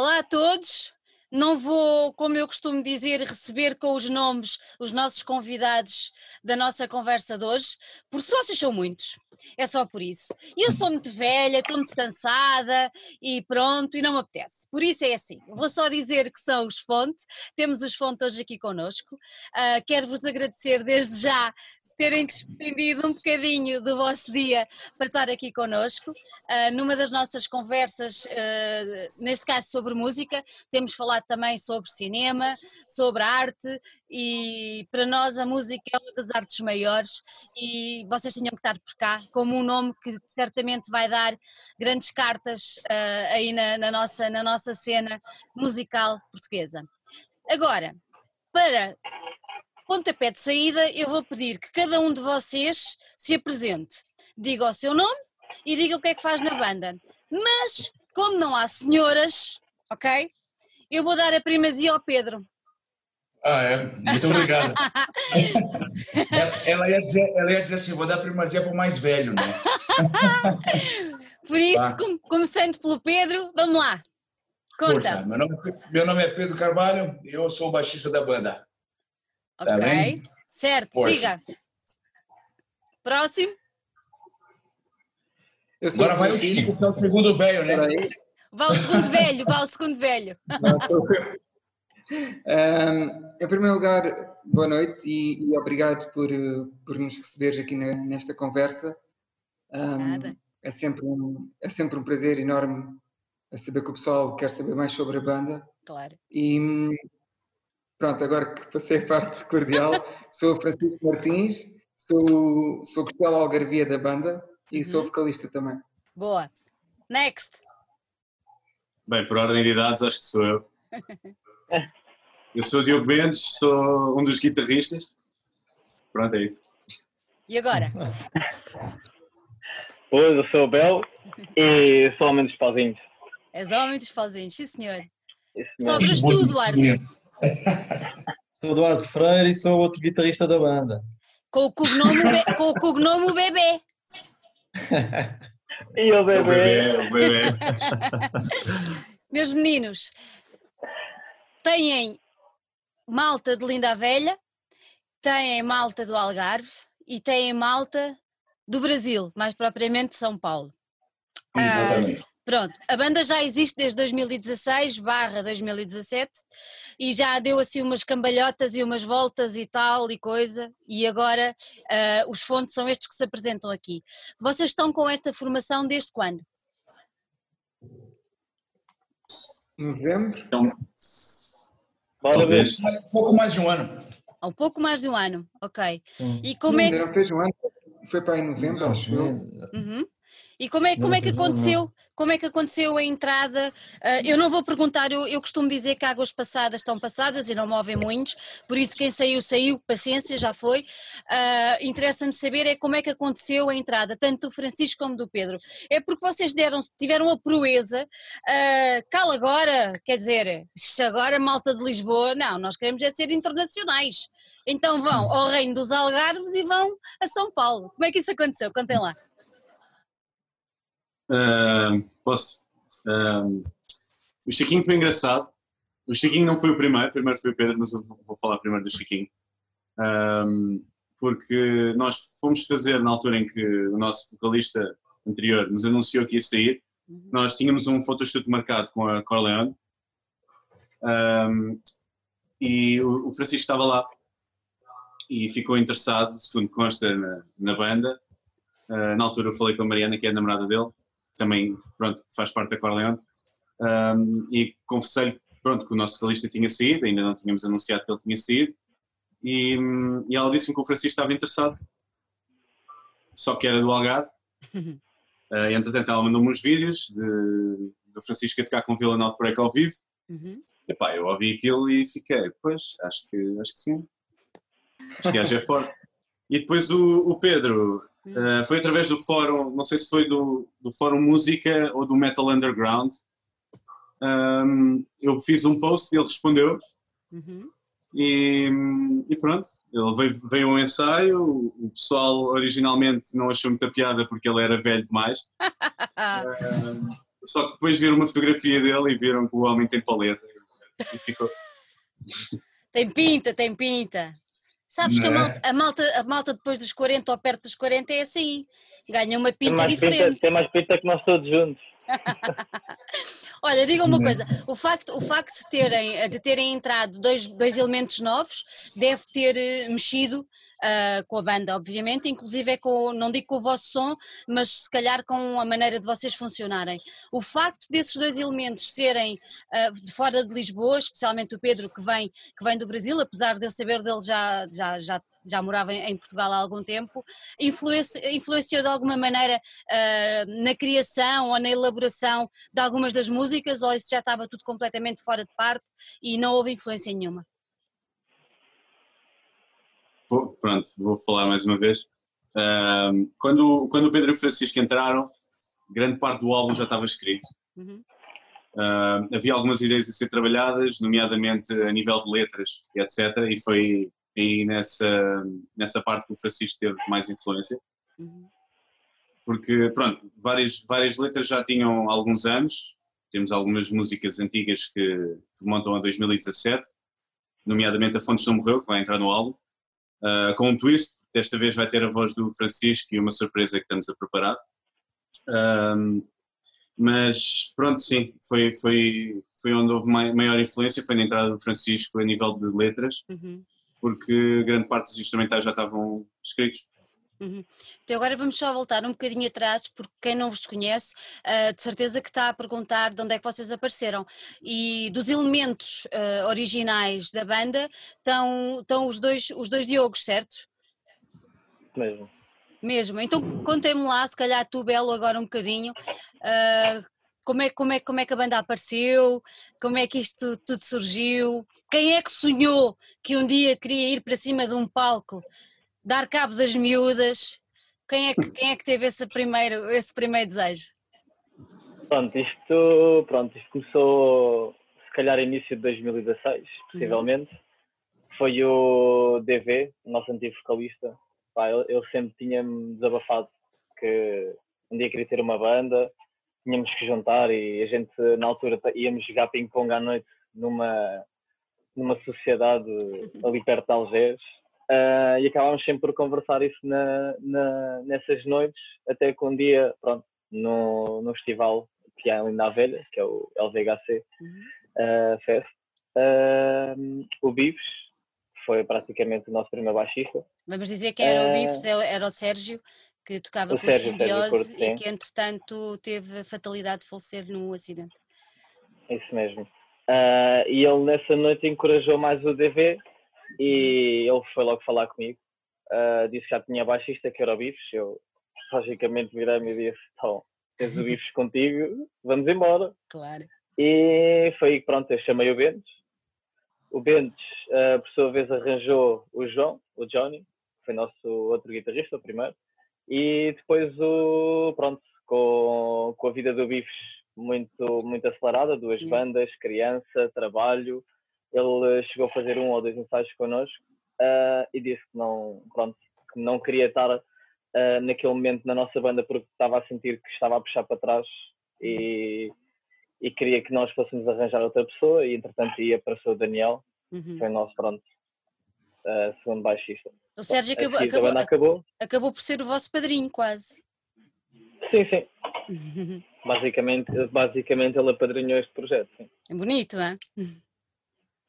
Olá a todos. Não vou, como eu costumo dizer, receber com os nomes os nossos convidados da nossa conversa de hoje, porque sócios são muitos. É só por isso. Eu sou muito velha, estou muito cansada e pronto, e não me apetece. Por isso é assim. Vou só dizer que são os Fonte. Temos os Fonte hoje aqui connosco. Uh, Quero-vos agradecer desde já terem despendido um bocadinho do vosso dia para estar aqui connosco. Uh, numa das nossas conversas, uh, neste caso sobre música, temos falado também sobre cinema, sobre arte e para nós a música é uma das artes maiores e vocês tinham que estar por cá como um nome que certamente vai dar grandes cartas uh, aí na, na, nossa, na nossa cena musical portuguesa. Agora, para pontapé de saída, eu vou pedir que cada um de vocês se apresente, diga o seu nome e diga o que é que faz na banda. Mas, como não há senhoras, ok? Eu vou dar a primazia ao Pedro. Ah, é. Muito obrigado. ela, ia dizer, ela ia dizer assim: vou dar primazia para o mais velho, né? Por isso, tá. começando pelo Pedro, vamos lá. Conta. Força, meu, nome, meu nome é Pedro Carvalho e eu sou o baixista da banda. Tá ok. Tá certo, Força. siga. Próximo. Eu sou Agora vai o Chico, que é o segundo velho, né? Vai o segundo velho, vai o segundo velho. Um, em primeiro lugar, boa noite e, e, obrigado por, por nos receberes aqui na, nesta conversa. Um, é, sempre um, é sempre um prazer enorme saber que o pessoal quer saber mais sobre a banda. Claro. E pronto, agora que passei a parte cordial, sou Francisco Martins, sou, sou Costela Algarvia da banda e uhum. sou vocalista também. Boa. Next. Bem, por ordem de idades, acho que sou eu. Eu sou o Diogo Mendes, sou um dos guitarristas. Pronto, é isso. E agora? Oi, eu sou o Bel e sou homem dos pauzinhos. És homem dos pauzinhos, sim senhor. Sobras tu, Duarte. Sou Eduardo Freire e sou outro guitarrista da banda. Com o cognome, com o cognome bebê. e o bebê. O bebê, o bebê. Meus meninos, têm malta de Linda a Velha, têm malta do Algarve e têm malta do Brasil, mais propriamente de São Paulo. Exatamente. Ah, pronto, a banda já existe desde 2016 barra 2017 e já deu assim umas cambalhotas e umas voltas e tal e coisa e agora uh, os fontes são estes que se apresentam aqui. Vocês estão com esta formação desde quando? Novembro. Então, Talvez. Um pouco mais de um ano. Há um pouco mais de um ano, ok. Hum. E como é que... Não fez um ano, foi para em novembro, acho eu. Uhum. E como é, como é que aconteceu? Como é que aconteceu a entrada? Uh, eu não vou perguntar, eu, eu, costumo dizer que águas passadas estão passadas e não movem muitos, por isso quem saiu, saiu, paciência, já foi. Uh, Interessa-me saber é como é que aconteceu a entrada, tanto do Francisco como do Pedro. É porque vocês deram, tiveram a proeza, uh, cala agora, quer dizer, agora malta de Lisboa, não, nós queremos é ser internacionais. Então vão ao Reino dos Algarves e vão a São Paulo. Como é que isso aconteceu? Contem lá. Uh, posso. Uh, o Chiquinho foi engraçado. O Chiquinho não foi o primeiro, primeiro foi o Pedro, mas eu vou falar primeiro do Chiquinho. Um, porque nós fomos fazer, na altura em que o nosso vocalista anterior nos anunciou que ia sair, uhum. nós tínhamos um photoshoot marcado com a Corleone um, e o, o, Francisco estava lá e ficou interessado, segundo consta, na, na banda. Uh, na altura eu falei com a Mariana, que é a namorada dele, também pronto, faz parte da Corleone, um, e confessei pronto, que o nosso vocalista tinha saído, ainda não tínhamos anunciado que ele tinha saído, e, e ela disse-me que o Francisco estava interessado, só que era do Algarve. uh, entretanto, ela mandou-me uns vídeos de, do Francisco a tocar com Villain Outbreak ao vivo. Uhum. E eu ouvi aquilo e fiquei, pois, acho que, acho que sim. Este gajo é forte. E depois o, o Pedro Uh, foi através do fórum, não sei se foi do, do fórum Música ou do Metal Underground. Um, eu fiz um post e ele respondeu. Uhum. E, e, pronto, ele veio, veio um ensaio. O pessoal originalmente não achou muita piada porque ele era velho demais. uh, só que depois viram uma fotografia dele e viram que o homem tem paleta e ficou. Tem pinta, tem pinta. Sabes que a Não é? malta, a, malta, a malta depois dos 40 ou perto dos 40 é assim. Ganha uma Tem pinta pinta, diferente. tem mais pinta que nós todos juntos. Olha, diga uma Não. coisa, o facto, o facto de, terem, de terem entrado dois, dois elementos novos deve ter eh, mexido ah, com a banda, obviamente, inclusive é com, não digo com o vosso som, mas se calhar com a maneira de vocês funcionarem. O facto desses dois elementos serem ah, de fora de Lisboa, especialmente o Pedro que vem, que vem do Brasil, apesar de eu saber dele já, já, já, já morava em, Portugal há algum tempo, influenci- influenciou de alguma maneira ah, na criação ou na elaboração de algumas das músicas ou isso já estava tudo completamente fora de parte e não houve influência nenhuma? Vou- pronto, vou falar mais uma vez. Quando, quando o Pedro e o Francisco entraram, grande parte do álbum já estava escrito. Uhum. Ah, havia algumas ideias a ser trabalhadas, nomeadamente a nível de letras e etc. E foi aí nessa, nessa parte que o Francisco teve mais influência. Uhum. Porque, pronto, várias, várias letras já tinham alguns anos. Temos algumas músicas antigas que remontam a 2017, nomeadamente A Fontes Não Morreu, que vai entrar no álbum. Ah, com um twist, desta vez vai ter a voz do Francisco e uma surpresa que estamos a preparar. Ahm, mas pronto, sim, foi, foi, foi onde houve mai- maior influência, foi na entrada do Francisco a nível de letras, Uhum. porque grande parte dos instrumentais já estavam escritos. Uhum. Então agora vamos só voltar um bocadinho atrás, porque quem não vos conhece, ah, de certeza que está a perguntar de onde é que vocês apareceram. E dos elementos ah, originais da banda estão, estão os, dois, os dois Diogos, certo? Mesmo. Mesmo. Então contem-me lá, se calhar tu, Belo, agora um bocadinho, ah, como, é, como, é, como é que a banda apareceu, como é que isto tudo surgiu, quem é que sonhou que um dia queria ir para cima de um palco, dar cabo das miúdas, quem é que, quem é que teve esse primeiro, esse primeiro desejo? Pronto, isto, pronto, isto começou se calhar início de 2016, possivelmente. Foi o DV, o nosso antigo vocalista. Pá, ele, ele sempre tinha-me desabafado que um dia queria ter uma banda, tínhamos que juntar e a gente na altura íamos jogar ping-pong à noite numa, numa sociedade ali perto de Algés. Ah, e acabámos sempre por conversar isso na, na- nessas noites, até que um dia, pronto, no, no festival que há ali na Velha, que é o LVHC Uhum. ah, Fest, ah, o Bives foi praticamente o nosso primeiro baixista. Vamos dizer que era o Bifes, era o Sérgio, que tocava o com Sérgio, Sérgio simbiose Porto, e que entretanto teve a fatalidade de falecer num acidente. Isso mesmo. E ele nessa noite encorajou mais o DV e ele foi logo falar comigo. Ah, disse que já tinha baixista, que era o Bifes. Eu logicamente virei-me e disse: então, tens o Bifes contigo, vamos embora. Claro. E foi aí que pronto, eu chamei o Bentes. O Bentes, ah, por sua vez, arranjou o João, o Johnny, que foi nosso outro guitarrista, o primeiro. E depois, o, pronto, com, com a vida do Bifes muito, muito acelerada, duas bandas, criança, trabalho, ele chegou a fazer um ou dois ensaios connosco ah, e disse que não, pronto, que não queria estar ah, naquele momento na nossa banda porque estava a sentir que estava a puxar para trás e, e queria que nós fôssemos arranjar outra pessoa e entretanto ia para o Daniel, Uhum. que foi o nosso pronto, ah, segundo baixista. O Sérgio acabou, acabou, acabou. acabou por ser o vosso padrinho, quase. Sim, sim. Basicamente, basicamente ele apadrinhou este projeto, sim. É bonito, é?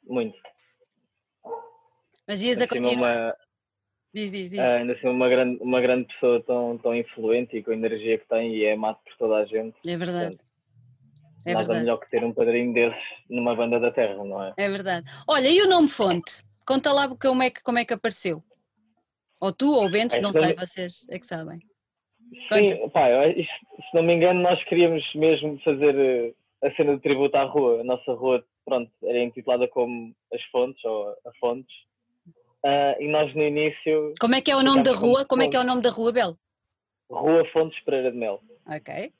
Muito. Mas ias a continuar. uma, Diz, diz, diz. ah, ainda assim uma grande, uma grande pessoa tão, tão influente e com a energia que tem e é amado por toda a gente. É verdade. É Nada verdade. melhor que ter um padrinho desses numa banda da terra, não é? É verdade. Olha, e o nome Fonte? Conta lá como é que, como é que apareceu. Ou tu ou o Bentes, É, não se não sei, vocês é que sabem. Sim, pá, se não me engano, nós queríamos mesmo fazer eh, a cena de tributo à rua. A nossa rua, pronto, era intitulada como As Fontes, ou A Fontes. Ah, e nós no início, Como é que é o nome da Ficámos como rua? Como é que é o nome da rua, Bel? Rua Fontes Pereira de Mel. Ok.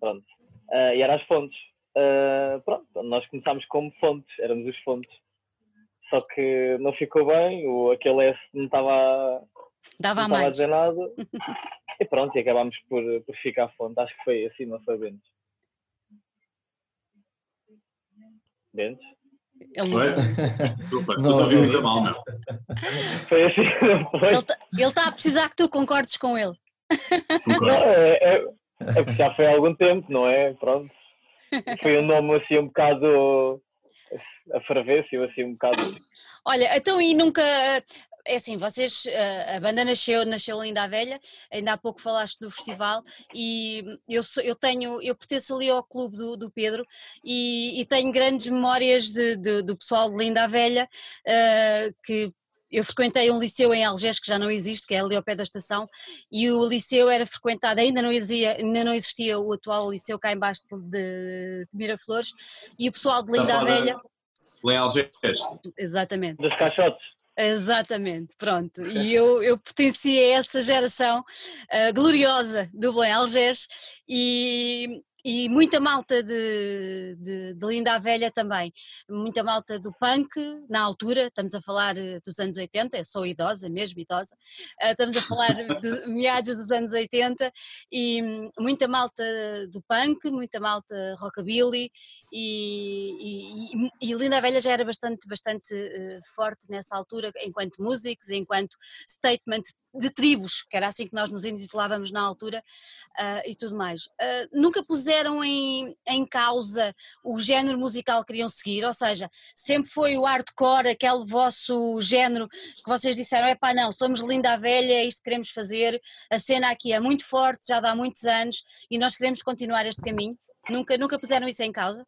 Pronto. Ah, e era as fontes. Ah, pronto, nós começámos como fontes, éramos os fontes. Só que não ficou bem, o, aquele S não estava Dava a não estava a mais. dizer nada. e pronto, e acabámos por, por ficar fonte. Acho que foi assim, não foi bem. Bentes? É. Desculpa, não, estou a ouvir mal, não. Foi assim, foi. Ele está tá a precisar que tu concordes com ele. Não, é, é, é porque já foi há algum tempo, não é? Pronto. Foi um nome assim um bocado a ferver, assim um bocado. Olha, então e nunca é assim, vocês, a banda nasceu, nasceu Linda a Velha, ainda há pouco falaste do festival e eu, sou, eu tenho, eu pertenço ali ao clube do, do Pedro e, e, tenho grandes memórias de, de, do pessoal de Linda a Velha, uh, que eu frequentei um liceu em Algés que já não existe, que é ali ao pé da estação, e o liceu era frequentado, ainda não existia, ainda não existia o atual liceu cá embaixo de, de Miraflores, e o pessoal de Linda Velha... Lá em Algés. Exatamente. Dos caixotes. Exatamente, pronto. E eu, eu pertencia a essa geração uh, gloriosa do Belém Algés e, e muita malta de, de, de, Linda a Velha também, muita malta do punk na altura, estamos a falar eh, dos anos 80, eu sou idosa, mesmo idosa, uh, estamos a falar de meados dos anos 80 e muita malta do punk, muita malta rockabilly e, e, e Linda a Velha já era bastante, bastante uh, forte nessa altura enquanto músicos, enquanto statement de tribos, que era assim que nós nos intitulávamos na altura e tudo mais. nunca puseram puseram em, em causa o género musical que queriam seguir, ou seja, sempre foi o hardcore, aquele vosso género que vocês disseram, é pá não, somos linda a velha, isto que queremos fazer, a cena aqui é muito forte, já dá muitos anos e nós queremos continuar este caminho. Nunca, nunca puseram isso em causa?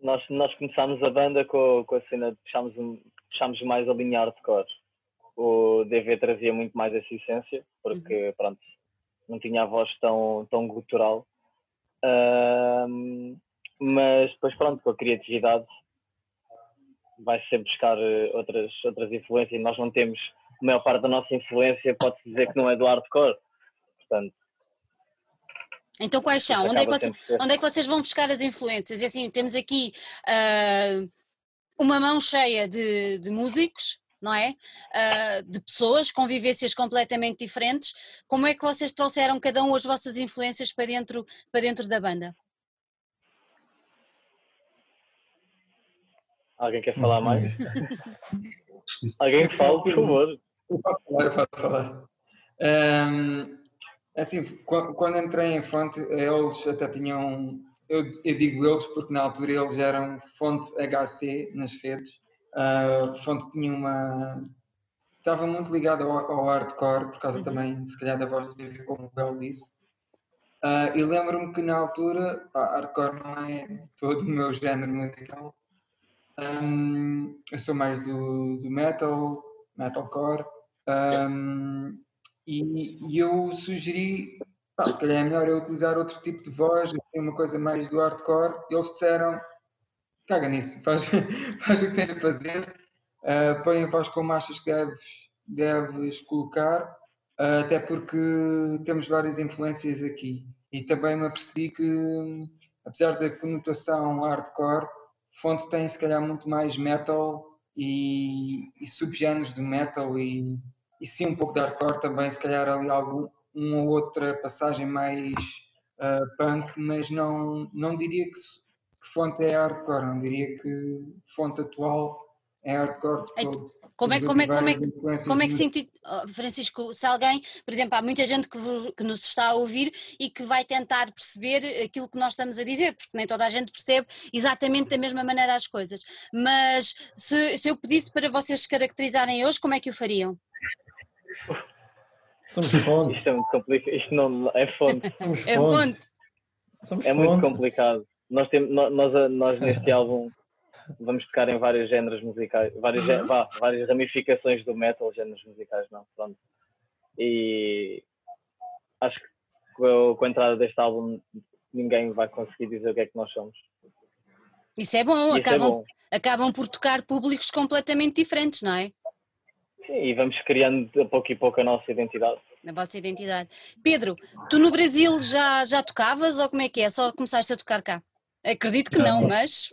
Nós, nós começámos a banda com, com a cena, puxámos, puxámos mais a linha hardcore. O DV trazia muito mais essa essência, porque uhum. pronto, não tinha a voz tão, tão gutural. Uh, mas depois, pronto, com a criatividade vai sempre buscar eh, outras, outras influências e nós não temos, a maior parte da nossa influência pode-se dizer que não é do hardcore. Portanto, então quais são? Onde é, que vocês, onde é, que vocês, vão buscar as influências? E assim, temos aqui uh, uma mão cheia de, de músicos, não é? Uh, de pessoas com vivências completamente diferentes. Como é que vocês trouxeram cada um as vossas influências para dentro, para dentro da banda? Alguém quer falar mais? Alguém que fale, por favor. Eu posso falar, eu posso falar. Um, assim, quando entrei em fonte, eles até tinham, eu, eu digo eles porque na altura eles eram fonte HC nas redes, a fonte tinha uma. Estava muito ligada ao, ao, hardcore, por causa uhum. também, se calhar, da voz de como o Bel disse. Uh, e lembro-me que na altura, pá, hardcore não é de todo o meu género musical. Um, eu sou mais do, do metal, metalcore. Um, e, e, eu sugeri, pá, se calhar é melhor eu utilizar outro tipo de voz, assim, uma coisa mais do hardcore. Eles disseram, caga nisso, faz, faz o que tens a fazer, uh, põe a voz como achas que deves, deves colocar, uh, até porque temos várias influências aqui. E também me apercebi que, apesar da conotação hardcore, Fonte tem se calhar muito mais metal e, e subgéneros do metal e, e sim um pouco de hardcore também, se calhar ali algum, uma ou outra passagem mais uh, punk, mas não, não diria que que fonte é hardcore, não diria que fonte atual é hardcore de todo. Como é, como é, como é, como é que senti, oh, Francisco, se alguém, por exemplo, há muita gente que, que, nos está a ouvir e que vai tentar perceber aquilo que nós estamos a dizer, porque nem toda a gente percebe exatamente da mesma maneira as coisas, mas se, se eu pedisse para vocês se caracterizarem hoje, como é que o fariam? Somos fonte. Isto é muito complicado, isto não é fonte. Somos é fonte. Somos é muito complicado nós, temos, nós, nós neste álbum vamos tocar em vários géneros musicais, várias, uhum. vá, várias ramificações do metal, géneros musicais, não, pronto. E acho que com a entrada deste álbum ninguém vai conseguir dizer o que é que nós somos. Isso é bom, Isso é acabam, é bom. acabam por tocar públicos completamente diferentes, não é? Sim, e vamos criando a pouco e pouco a nossa identidade. A vossa identidade. Pedro, tu no Brasil já, já tocavas ou como é que é? Só começaste a tocar cá? Acredito que não, mas.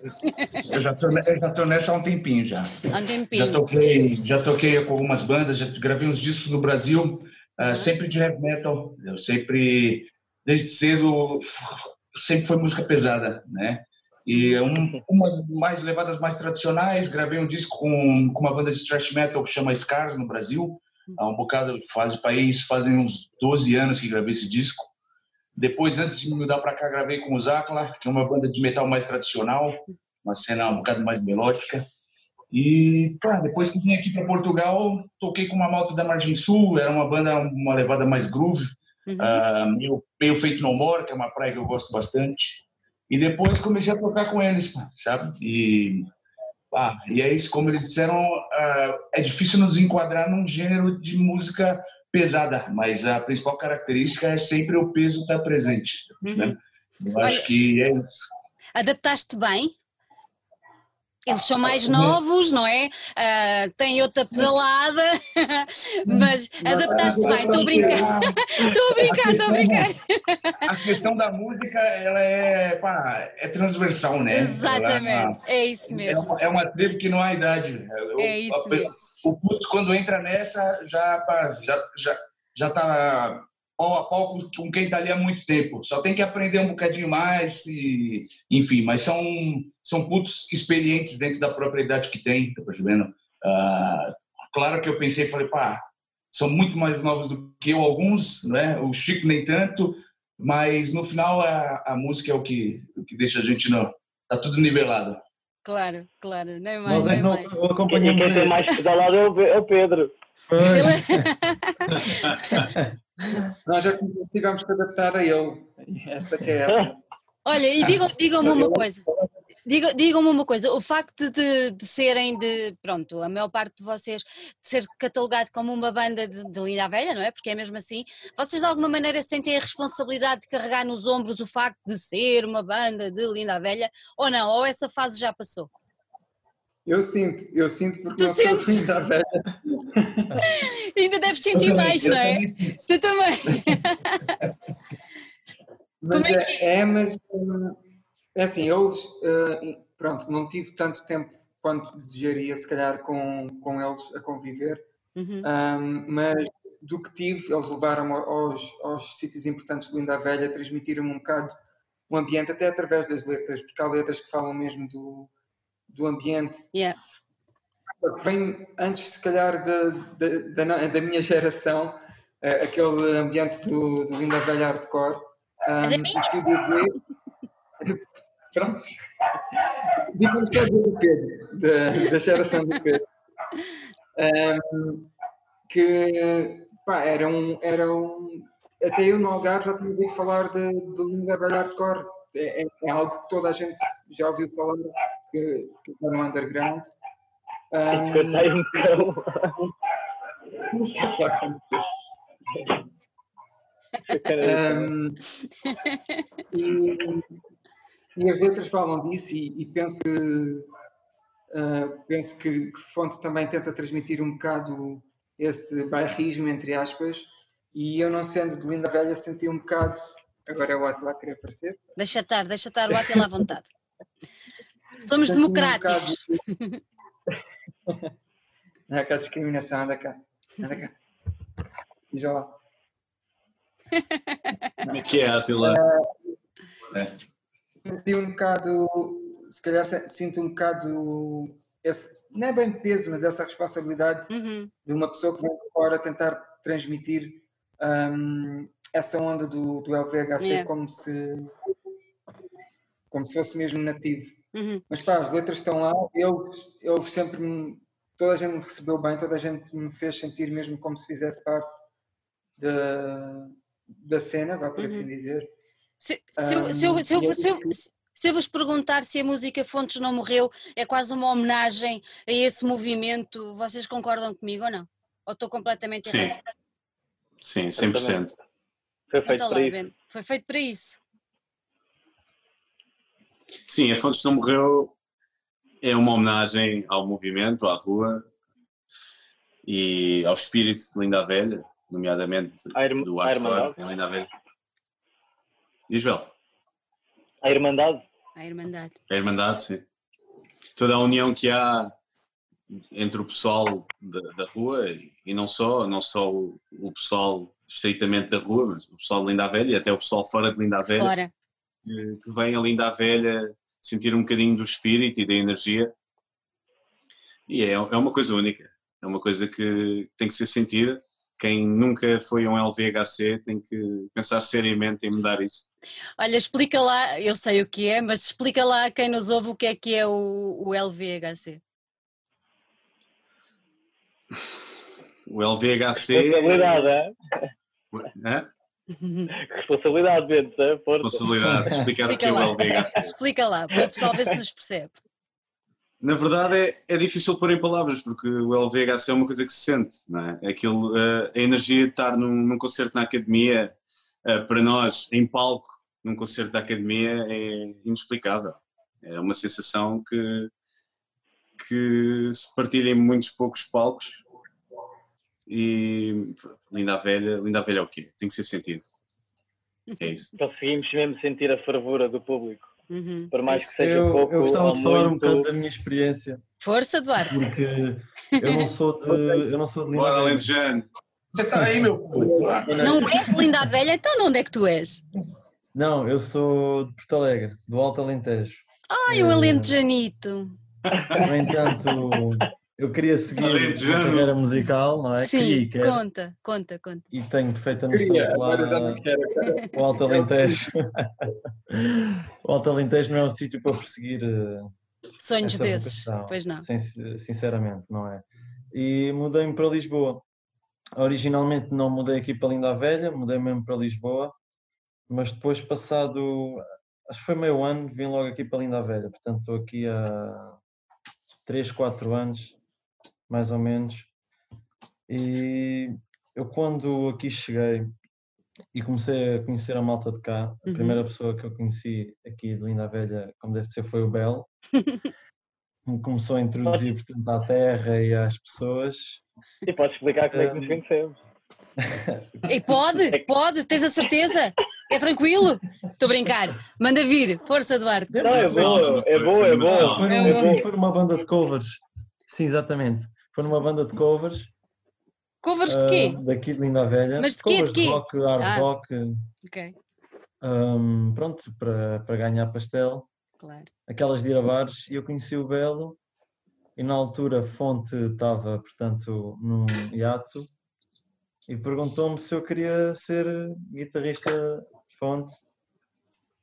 Eu já estou nessa há um tempinho já. Há um tempinho. Já toquei, já toquei com algumas bandas, já gravei uns discos no Brasil, uh, sempre de heavy metal. Eu sempre, desde cedo, sempre foi música pesada, né? E é um, umas mais levadas mais tradicionais, gravei um disco com, com uma banda de thrash metal que chama Scars no Brasil. Há um bocado faz país, fazem uns 12 anos que gravei esse disco. Depois, antes de me mudar para cá, gravei com o Zakla, que é uma banda de metal mais tradicional, uma cena um bocado mais melódica. E pá, depois que vim aqui para Portugal, toquei com uma moto da Margem Sul, era uma banda, uma levada mais groove, uhum. uh, meio, meio feito no More, que é uma praia que eu gosto bastante. E depois comecei a tocar com eles, sabe? E, pá, e é isso, como eles disseram, uh, é difícil nos enquadrar num gênero de música pesada, mas a principal característica é sempre o peso estar presente. Uhum. Né? Eu acho que é isso. Adaptaste bem eles são mais novos, não é? Uh, têm outra pedalada, mas adaptaste bem, estou a brincar. Estou a brincar, estou a brincar. A questão da música, ela é, pá, é transversal, né? Exatamente, ela, é isso mesmo. É uma, é uma tribo que não há idade. é isso a, mesmo. O puto, quando entra nessa, já, pá, já, já, já tá pau a pau com quem está ali há muito tempo. Só tem que aprender um bocadinho mais, e, enfim, mas são, são putos experientes dentro da própria idade que tem, tá percebendo? Uh, claro que eu pensei, falei, pá, são muito mais novos do que eu, alguns, né? o Chico nem tanto, mas no final a, a música é o que, o que deixa a gente, não, tá tudo nivelado. Claro, claro, não é mais. Nós é não, mais. acompanhamos. Quem tem mais pedalado é o, é o Pedro. Nós já tivemos que adaptar a ele. Essa que é essa. Olha, e digam-me digam uma coisa. Digam-me digam uma coisa, o facto de, de, serem de, pronto, a maior parte de vocês de ser catalogado como uma banda de, de linda velha, não é? Porque é mesmo assim, vocês de alguma maneira sentem a responsabilidade de carregar nos ombros o facto de ser uma banda de linda velha ou não? Ou essa fase já passou? Eu sinto, eu sinto porque tu não sentes? sou velha. Ainda deves sentir mais, não é? Tu também. mas é, que... é, mas é assim, eles, eh, pronto, não tive tanto tempo quanto desejaria, se calhar, com, com eles a conviver, uhum. um, mas do que tive, eles levaram aos, aos sítios importantes de Linda Velha, transmitiram-me um bocado o ambiente, até através das letras, porque há letras que falam mesmo do, do ambiente. Yeah vem antes, se calhar, da, da, da minha geração, uh, aquele ambiente do, do Linda Velha Hardcore. Um, Pronto. Digamos que é do Pedro, da, da geração do Pedro. Um, que pá, era um, era um. Até eu no Algarve já tinha ouvido falar de, de Linda Velha Hardcore. É, é, é, algo que toda a gente já ouviu falar que, que está no underground. Um, que tá então. um, e, e, as letras falam disso e, e penso, uh, penso que, que, Fonte também tenta transmitir um bocado esse bairrismo, entre aspas, e eu não sendo de Linda Velha senti um bocado, agora é o Atila a querer aparecer. Deixa estar, deixa estar o Atila à vontade. Somos democráticos. Um não é aquela discriminação, anda cá, anda cá. E já lá. Como é que é, Atila? É. Senti um bocado, se calhar sinto um bocado esse, não é bem peso, mas essa responsabilidade uhum. de uma pessoa que vem de fora tentar transmitir um, essa onda do, do LVHC yeah. como se como se fosse mesmo nativo. Uhum. Mas pá, as letras estão lá, eles, eles sempre me, toda a gente me recebeu bem, toda a gente me fez sentir mesmo como se fizesse parte da, da cena, vá por assim uhum. assim dizer. Se, se, um, se, eu, se, eu, se, eu, se eu vos perguntar se a música Fontes não morreu é quase uma homenagem a esse movimento, vocês concordam comigo ou não? Ou estou completamente Sim. errado? Sim, 100%. Foi feito, então, para isso. Foi feito para isso. Sim, a Fontes não morreu é uma homenagem ao movimento, à rua e ao espírito de Linda Velha, nomeadamente a irma, do Hardcore em Linda Velha. Diz, Bel. A Irmandade. A Irmandade. A Irmandade, sim. Toda a união que há entre o pessoal da, da rua e não só, não só o, o, pessoal estritamente da rua, mas o pessoal de Linda Velha e até o pessoal fora de Linda Velha. Fora que vem a Linda Velha sentir um bocadinho do espírito e da energia. E é, é uma coisa única, é uma coisa que tem que ser sentida. Quem nunca foi a um LVHC tem que pensar seriamente em mudar isso. Olha, explica lá, eu sei o que é, mas explica lá a quem nos ouve o que é que é o, o LVHC. O LVHC. Responsabilidade, é? Responsabilidade, Bento, é? Responsabilidade, explicar o que Explica o lá. LVHC. Explica lá, para o pessoal ver se nos percebe. Na verdade é, é difícil pôr em palavras, porque o LVHC é uma coisa que se sente, não é? Aquilo, eh, a energia de estar num, num concerto na academia, eh, para nós, em palco, num concerto da academia, é inexplicável. É uma sensação que, que se partilha em muitos poucos palcos. E linda a velha, linda a velha é o quê? Tem que ser sentido. É isso. Conseguimos mesmo sentir a fervura do público. Uhum. Por mais que seja Eu, pouco eu gostava de falar um muito, bocado da minha experiência, Força, Eduardo. porque eu não sou de, eu não sou de Bora, Linda Alentejano! Você está aí, meu puto? Não és linda a velha, então de onde é que tu és? Não, eu sou de Porto Alegre, do Alto Alentejo. Ai, o Eh, Alentejanito. No entanto, eu queria seguir a carreira musical, não é? Sim, Queria conta, conta, conta. e tenho perfeita noção Queria, quero. o Alto Alentejo, o Alto Alentejo não é um sítio para perseguir eh, Sonhos desses, vocação, pois não. sin- sinceramente, não é? E mudei-me para Lisboa. Originalmente não mudei aqui para Linda a Velha, mudei mesmo para Lisboa, mas depois passado, acho que foi meio ano, vim logo aqui para Linda a Velha, portanto estou aqui há 3, 4 anos, mais ou menos, e eu quando aqui cheguei e comecei a conhecer a malta de cá, a Uhum. primeira pessoa que eu conheci aqui de Linda a Velha, como deve ser, foi o Bel, me começou a introduzir portanto, à terra e às pessoas. E podes explicar como é que nos conhecemos. E pode, pode, tens a certeza? É tranquilo? Estou a brincar. Manda vir, força, Eduardo. Não, é bom, é bom, é bom. Foi, É bom. foi numa banda de covers. Sim, exatamente. Foi numa banda de covers. Covers de quê? ah, daqui de Linda Velha. Mas de quê, de Covers quê? rock, hard Ah. rock. Ok, ahm, pronto, para, para ganhar pastel. claro. Aquelas de ir a bares. E eu conheci o Belo. E na altura fonte estava, portanto, num hiato. E perguntou-me se eu queria ser guitarrista de fonte.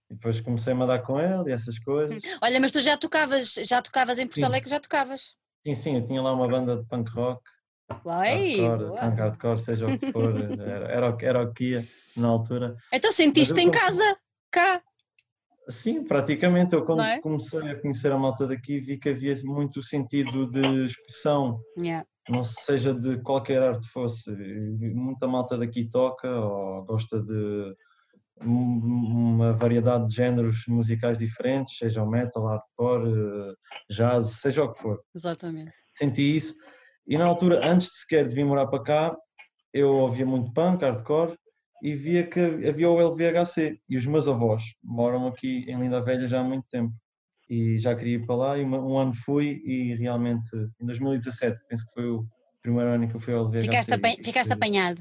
E depois comecei-me a dar com ele e essas coisas. Olha, mas tu já tocavas, já tocavas em Porto. Alegre, já tocavas. Sim, sim, eu tinha lá uma banda de punk rock, Uai, hardcore, boa. punk hardcore, seja o que for, era, era, o que- era o que ia na altura. Então sentiste em casa, cá. Sim, praticamente, eu quando é? comecei a conhecer a malta daqui vi que havia muito sentido de expressão, Yeah. não seja de qualquer arte fosse. Muita malta daqui toca ou gosta de uma variedade de géneros musicais diferentes, seja o metal, hardcore, eh, jazz, seja o que for. Exatamente. senti isso. E na altura, antes de sequer de vir morar para cá, eu ouvia muito punk, hardcore, e via que havia o LVHC. E os meus avós moram aqui em Linda Velha já há muito tempo. E já queria ir para lá, e um ano fui, e realmente, em 2017, penso que foi o primeiro ano que eu fui ao LVHC. Ficaste, apanhado.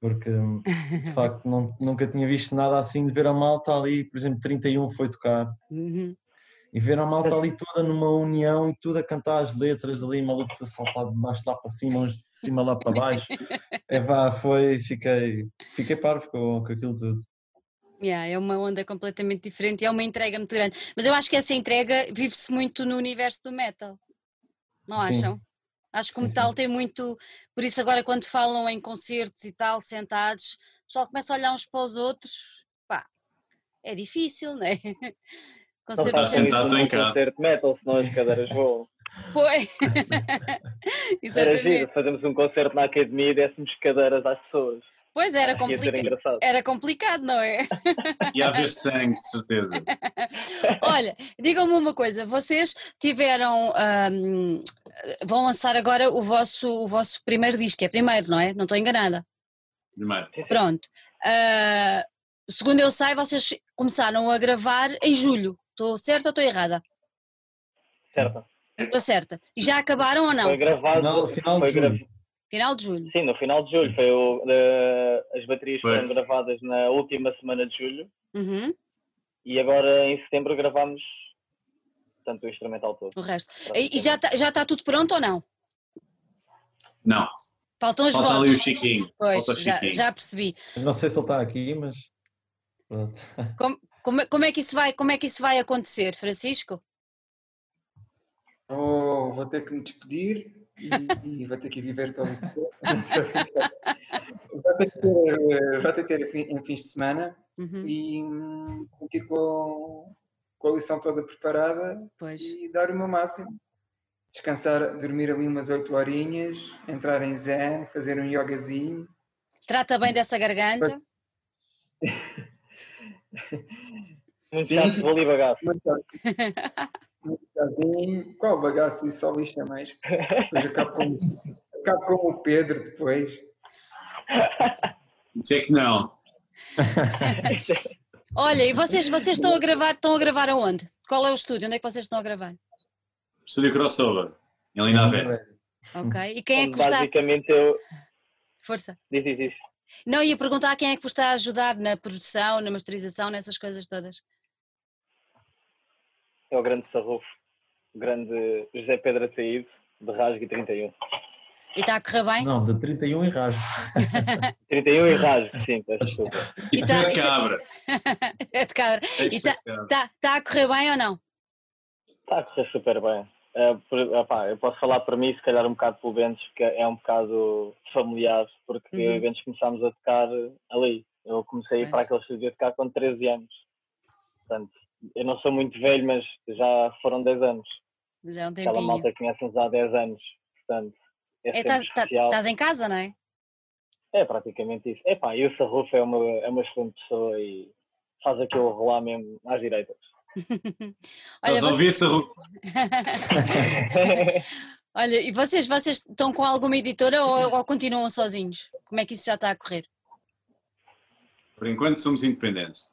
Porque, de facto, não, nunca tinha visto nada assim de ver a malta ali, por exemplo, 31 foi tocar, Uhum. e ver a malta ali toda numa união e tudo a cantar as letras ali, malucos a saltar de baixo lá para cima, uns de cima lá para baixo. É vá, foi, fiquei, fiquei parvo com, com aquilo tudo. Yeah, é uma onda completamente diferente e é uma entrega muito grande. Mas eu acho que essa entrega vive-se muito no universo do metal. Não Sim. acham? Acho que como Sim, tal sim. tem muito. Por isso, agora, quando falam em concertos e tal, sentados, o pessoal começa a olhar uns para os outros. Pá, é difícil, não é? Não Concerto Está façam sempre- sentado em casa. concerto de metal, senão as cadeiras voam. Foi. Era Exatamente. giro, fazemos um concerto na academia e dessemos cadeiras às pessoas. Pois era complicado. Era complicado, não é? E a haver sangue, de certeza. Olha, digam-me uma coisa, vocês tiveram, ahm, vão lançar agora o vosso, o vosso primeiro disco, é primeiro, não é? Não estou enganada. Primeiro. Pronto. Ah, segundo eu sei, vocês começaram a gravar em julho. Estou certa ou estou errada? Certo. Estou certa. E já acabaram ou não? Foi gravado. Final, final foi de julho. Final de julho. Sim, no final de julho. Foi o, eh, as baterias Foi. foram gravadas na última semana de julho Uhum. e agora em setembro gravámos portanto o instrumental todo. O resto. E já está já tá tudo pronto ou não? Não. Faltam as Falta vozes. ali o Chiquinho. Pois, Falta o já, Chiquinho. já percebi. Não sei se ele está aqui, mas. Pronto. Como, como, é- como é que isso vai, como é que isso vai acontecer, Francisco? Vou, vou ter que me despedir e, e vou ter que viver pelo. vai ter que ter, eh, vai ter que ter em fim- em fins de semana Uhum, e hum, ir com, com a lição toda preparada pois. e dar o meu máximo. Descansar, dormir ali umas 8 horinhas, entrar em zen, fazer um yogazinho. Trata bem dessa garganta. Muito Sim. chato, vou ali bagaço. Chazinho. Qual bagaço isso só lixa mais? Depois acabo com, acabo com o Pedro depois. Dizer que não. Olha, e vocês, vocês estão a gravar, estão a gravar aonde? Qual é o estúdio? Onde é que vocês estão a gravar? Estúdio Crossover. Em Velha. Ok. E quem é que vos está. Basicamente eu. Força. Diz, diz, diz. Não, ia perguntar quem é que vos está a ajudar na produção, na masterização, nessas coisas todas. É o grande sarrufo. O grande José Pedro Ataíde, de Rasgue 31. E está a correr bem? Não, de 31 e rasgo. 31 e Rasgue, sim, peço desculpa. E E tá- de e tá- cabra. É de cabra. E tá- Pé de cabra. Está tá a correr bem ou não? Está a correr super bem. É, por- eu posso falar para mim, se calhar um bocado pelo Bentes, que é um bocado familiar, porque Uhum. Bentes começámos a tocar ali. Eu comecei a ir para aquele estúdio a tocar com 13 anos. Portanto, eu não sou muito velho, mas já foram 10 anos. Já é um Aquela tempinho. malta conhece-nos há 10 anos. Portanto, é, É, Estás tá- especial. estás em casa, não é? É praticamente isso. Epá, e o Sarrufo é uma, é uma excelente pessoa e faz aquilo rolar mesmo às direitas. Olha, Estás a você- ouvir, Sarru? olha, e vocês, vocês estão com alguma editora ou, ou continuam sozinhos? Como é que isso já está a correr? Por enquanto somos independentes.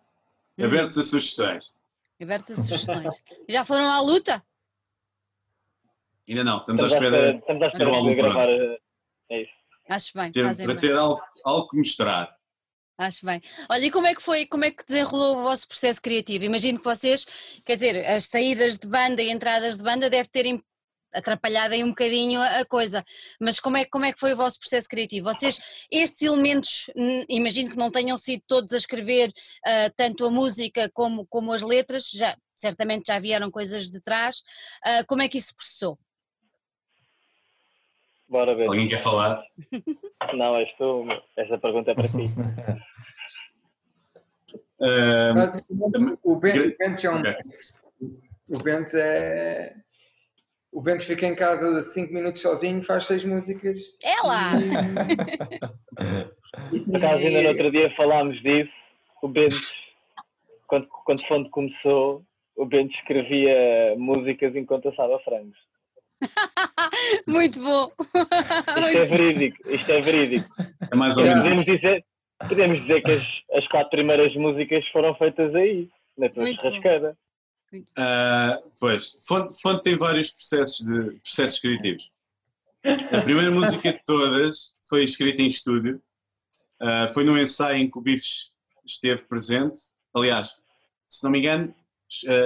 Hum. Abertos a sugestões. Abertas sugestões. Já foram à luta? Ainda não, estamos à Estamos à espera. estamos à espera do de álbum gravar. eh, É isso. Acho bem, ter- fazem para bem. ter algo, algo que mostrar. Acho bem. Olha, e como é que foi, como é que desenrolou o vosso processo criativo? Imagino que vocês, quer dizer, as saídas de banda e entradas de banda deve terem atrapalhado aí um bocadinho a coisa, mas como é, como é que foi o vosso processo criativo? Vocês, estes elementos, imagino que não tenham sido todos a escrever ah, tanto a música como, como as letras, já, certamente já vieram coisas de trás, Ah, como é que isso se processou? Bora ver. Alguém quer falar? Não, és tu. Essa pergunta é para ti. O Ben- Gra- o Bentes é um. O Bentes é. O Bentes fica em casa 5 minutos sozinho, faz 6 músicas. É lá! E, Por acaso, ainda no outro dia falámos disso. O Bentes, quando, quando Fonte começou, o Bentes escrevia músicas enquanto assava frangos. Muito bom! Isto é verídico, isto é verídico. é mais ou menos podemos isso. dizer, podemos dizer que as, as quatro primeiras músicas foram feitas aí, na tua churrasqueira. Ah, pois, Fonte, Fonte tem vários processos, de, processos criativos. A primeira música de todas foi escrita em estúdio. Ah, foi num ensaio em que o Bifes esteve presente. Aliás, se não me engano,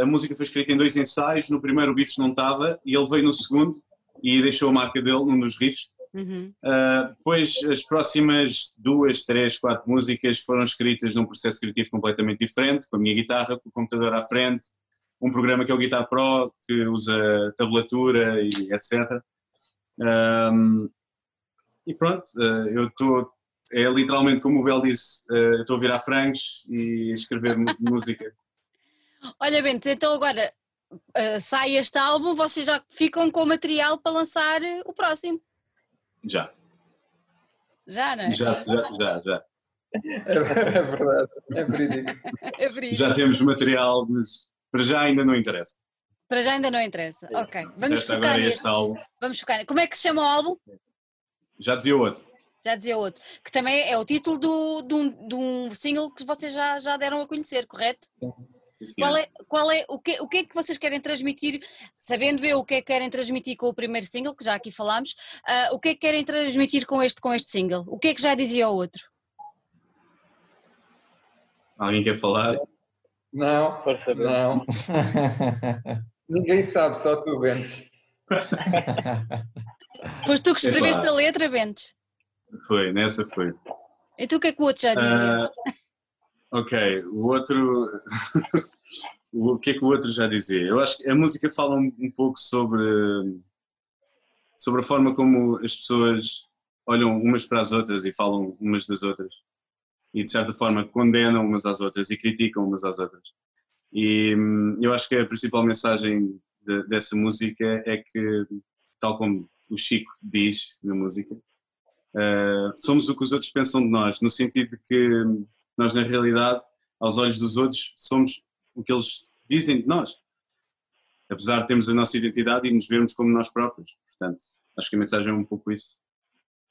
a música foi escrita em dois ensaios. No primeiro o Bifes não estava e ele veio no segundo e deixou a marca dele num dos riffs. Uhum. Uh, depois, as próximas duas, três, quatro músicas foram escritas num processo criativo completamente diferente, com a minha guitarra, com o computador à frente, um programa que é o Guitar Pro, que usa tablatura e etc. Um, e pronto, uh, eu estou, é literalmente como o Bel disse, uh, eu estou a virar frangos e a escrever música. Olha, Bento, então agora ah, sai este álbum, vocês já ficam com material para lançar o próximo. Já, Já, não é? já, já, já, já. é verdade, é verídico. É. Já temos material, mas para já ainda não interessa. Para já ainda não interessa. Ok, vamos focar agora neste. este álbum. Vamos focar. Como é que se chama o álbum? Já dizia outro. Já dizia outro. Que também é o título do, de, um, de um single que vocês já, já deram a conhecer, correto? Sim, senhor. Qual é, qual é, o, que, o que é que vocês querem transmitir, sabendo eu o que é que querem transmitir com o primeiro single, que já aqui falámos, ah, o que é que querem transmitir com este, com este single? O que é que já dizia o outro? Alguém quer falar? Não, Força, Bento. não. Ninguém sabe, só tu, Bentes. Pois tu que escreveste Epá. a letra, Bentes. Foi, nessa foi. E tu o que é que o outro já dizia? Uh, ok, o outro. o que é que o outro já dizia? Eu acho que a música fala um, um pouco sobre. sobre a forma como as pessoas olham umas para as outras e falam umas das outras. E de certa forma condenam umas às outras e criticam umas às outras. E hum, eu acho que a principal mensagem de, dessa música é que, tal como o Chico diz na música, uh, somos o que os outros pensam de nós, no sentido de que nós, na realidade, aos olhos dos outros, somos o que eles dizem de nós. Apesar de termos a nossa identidade e nos vermos como nós próprios. Portanto, acho que a mensagem é um pouco isso.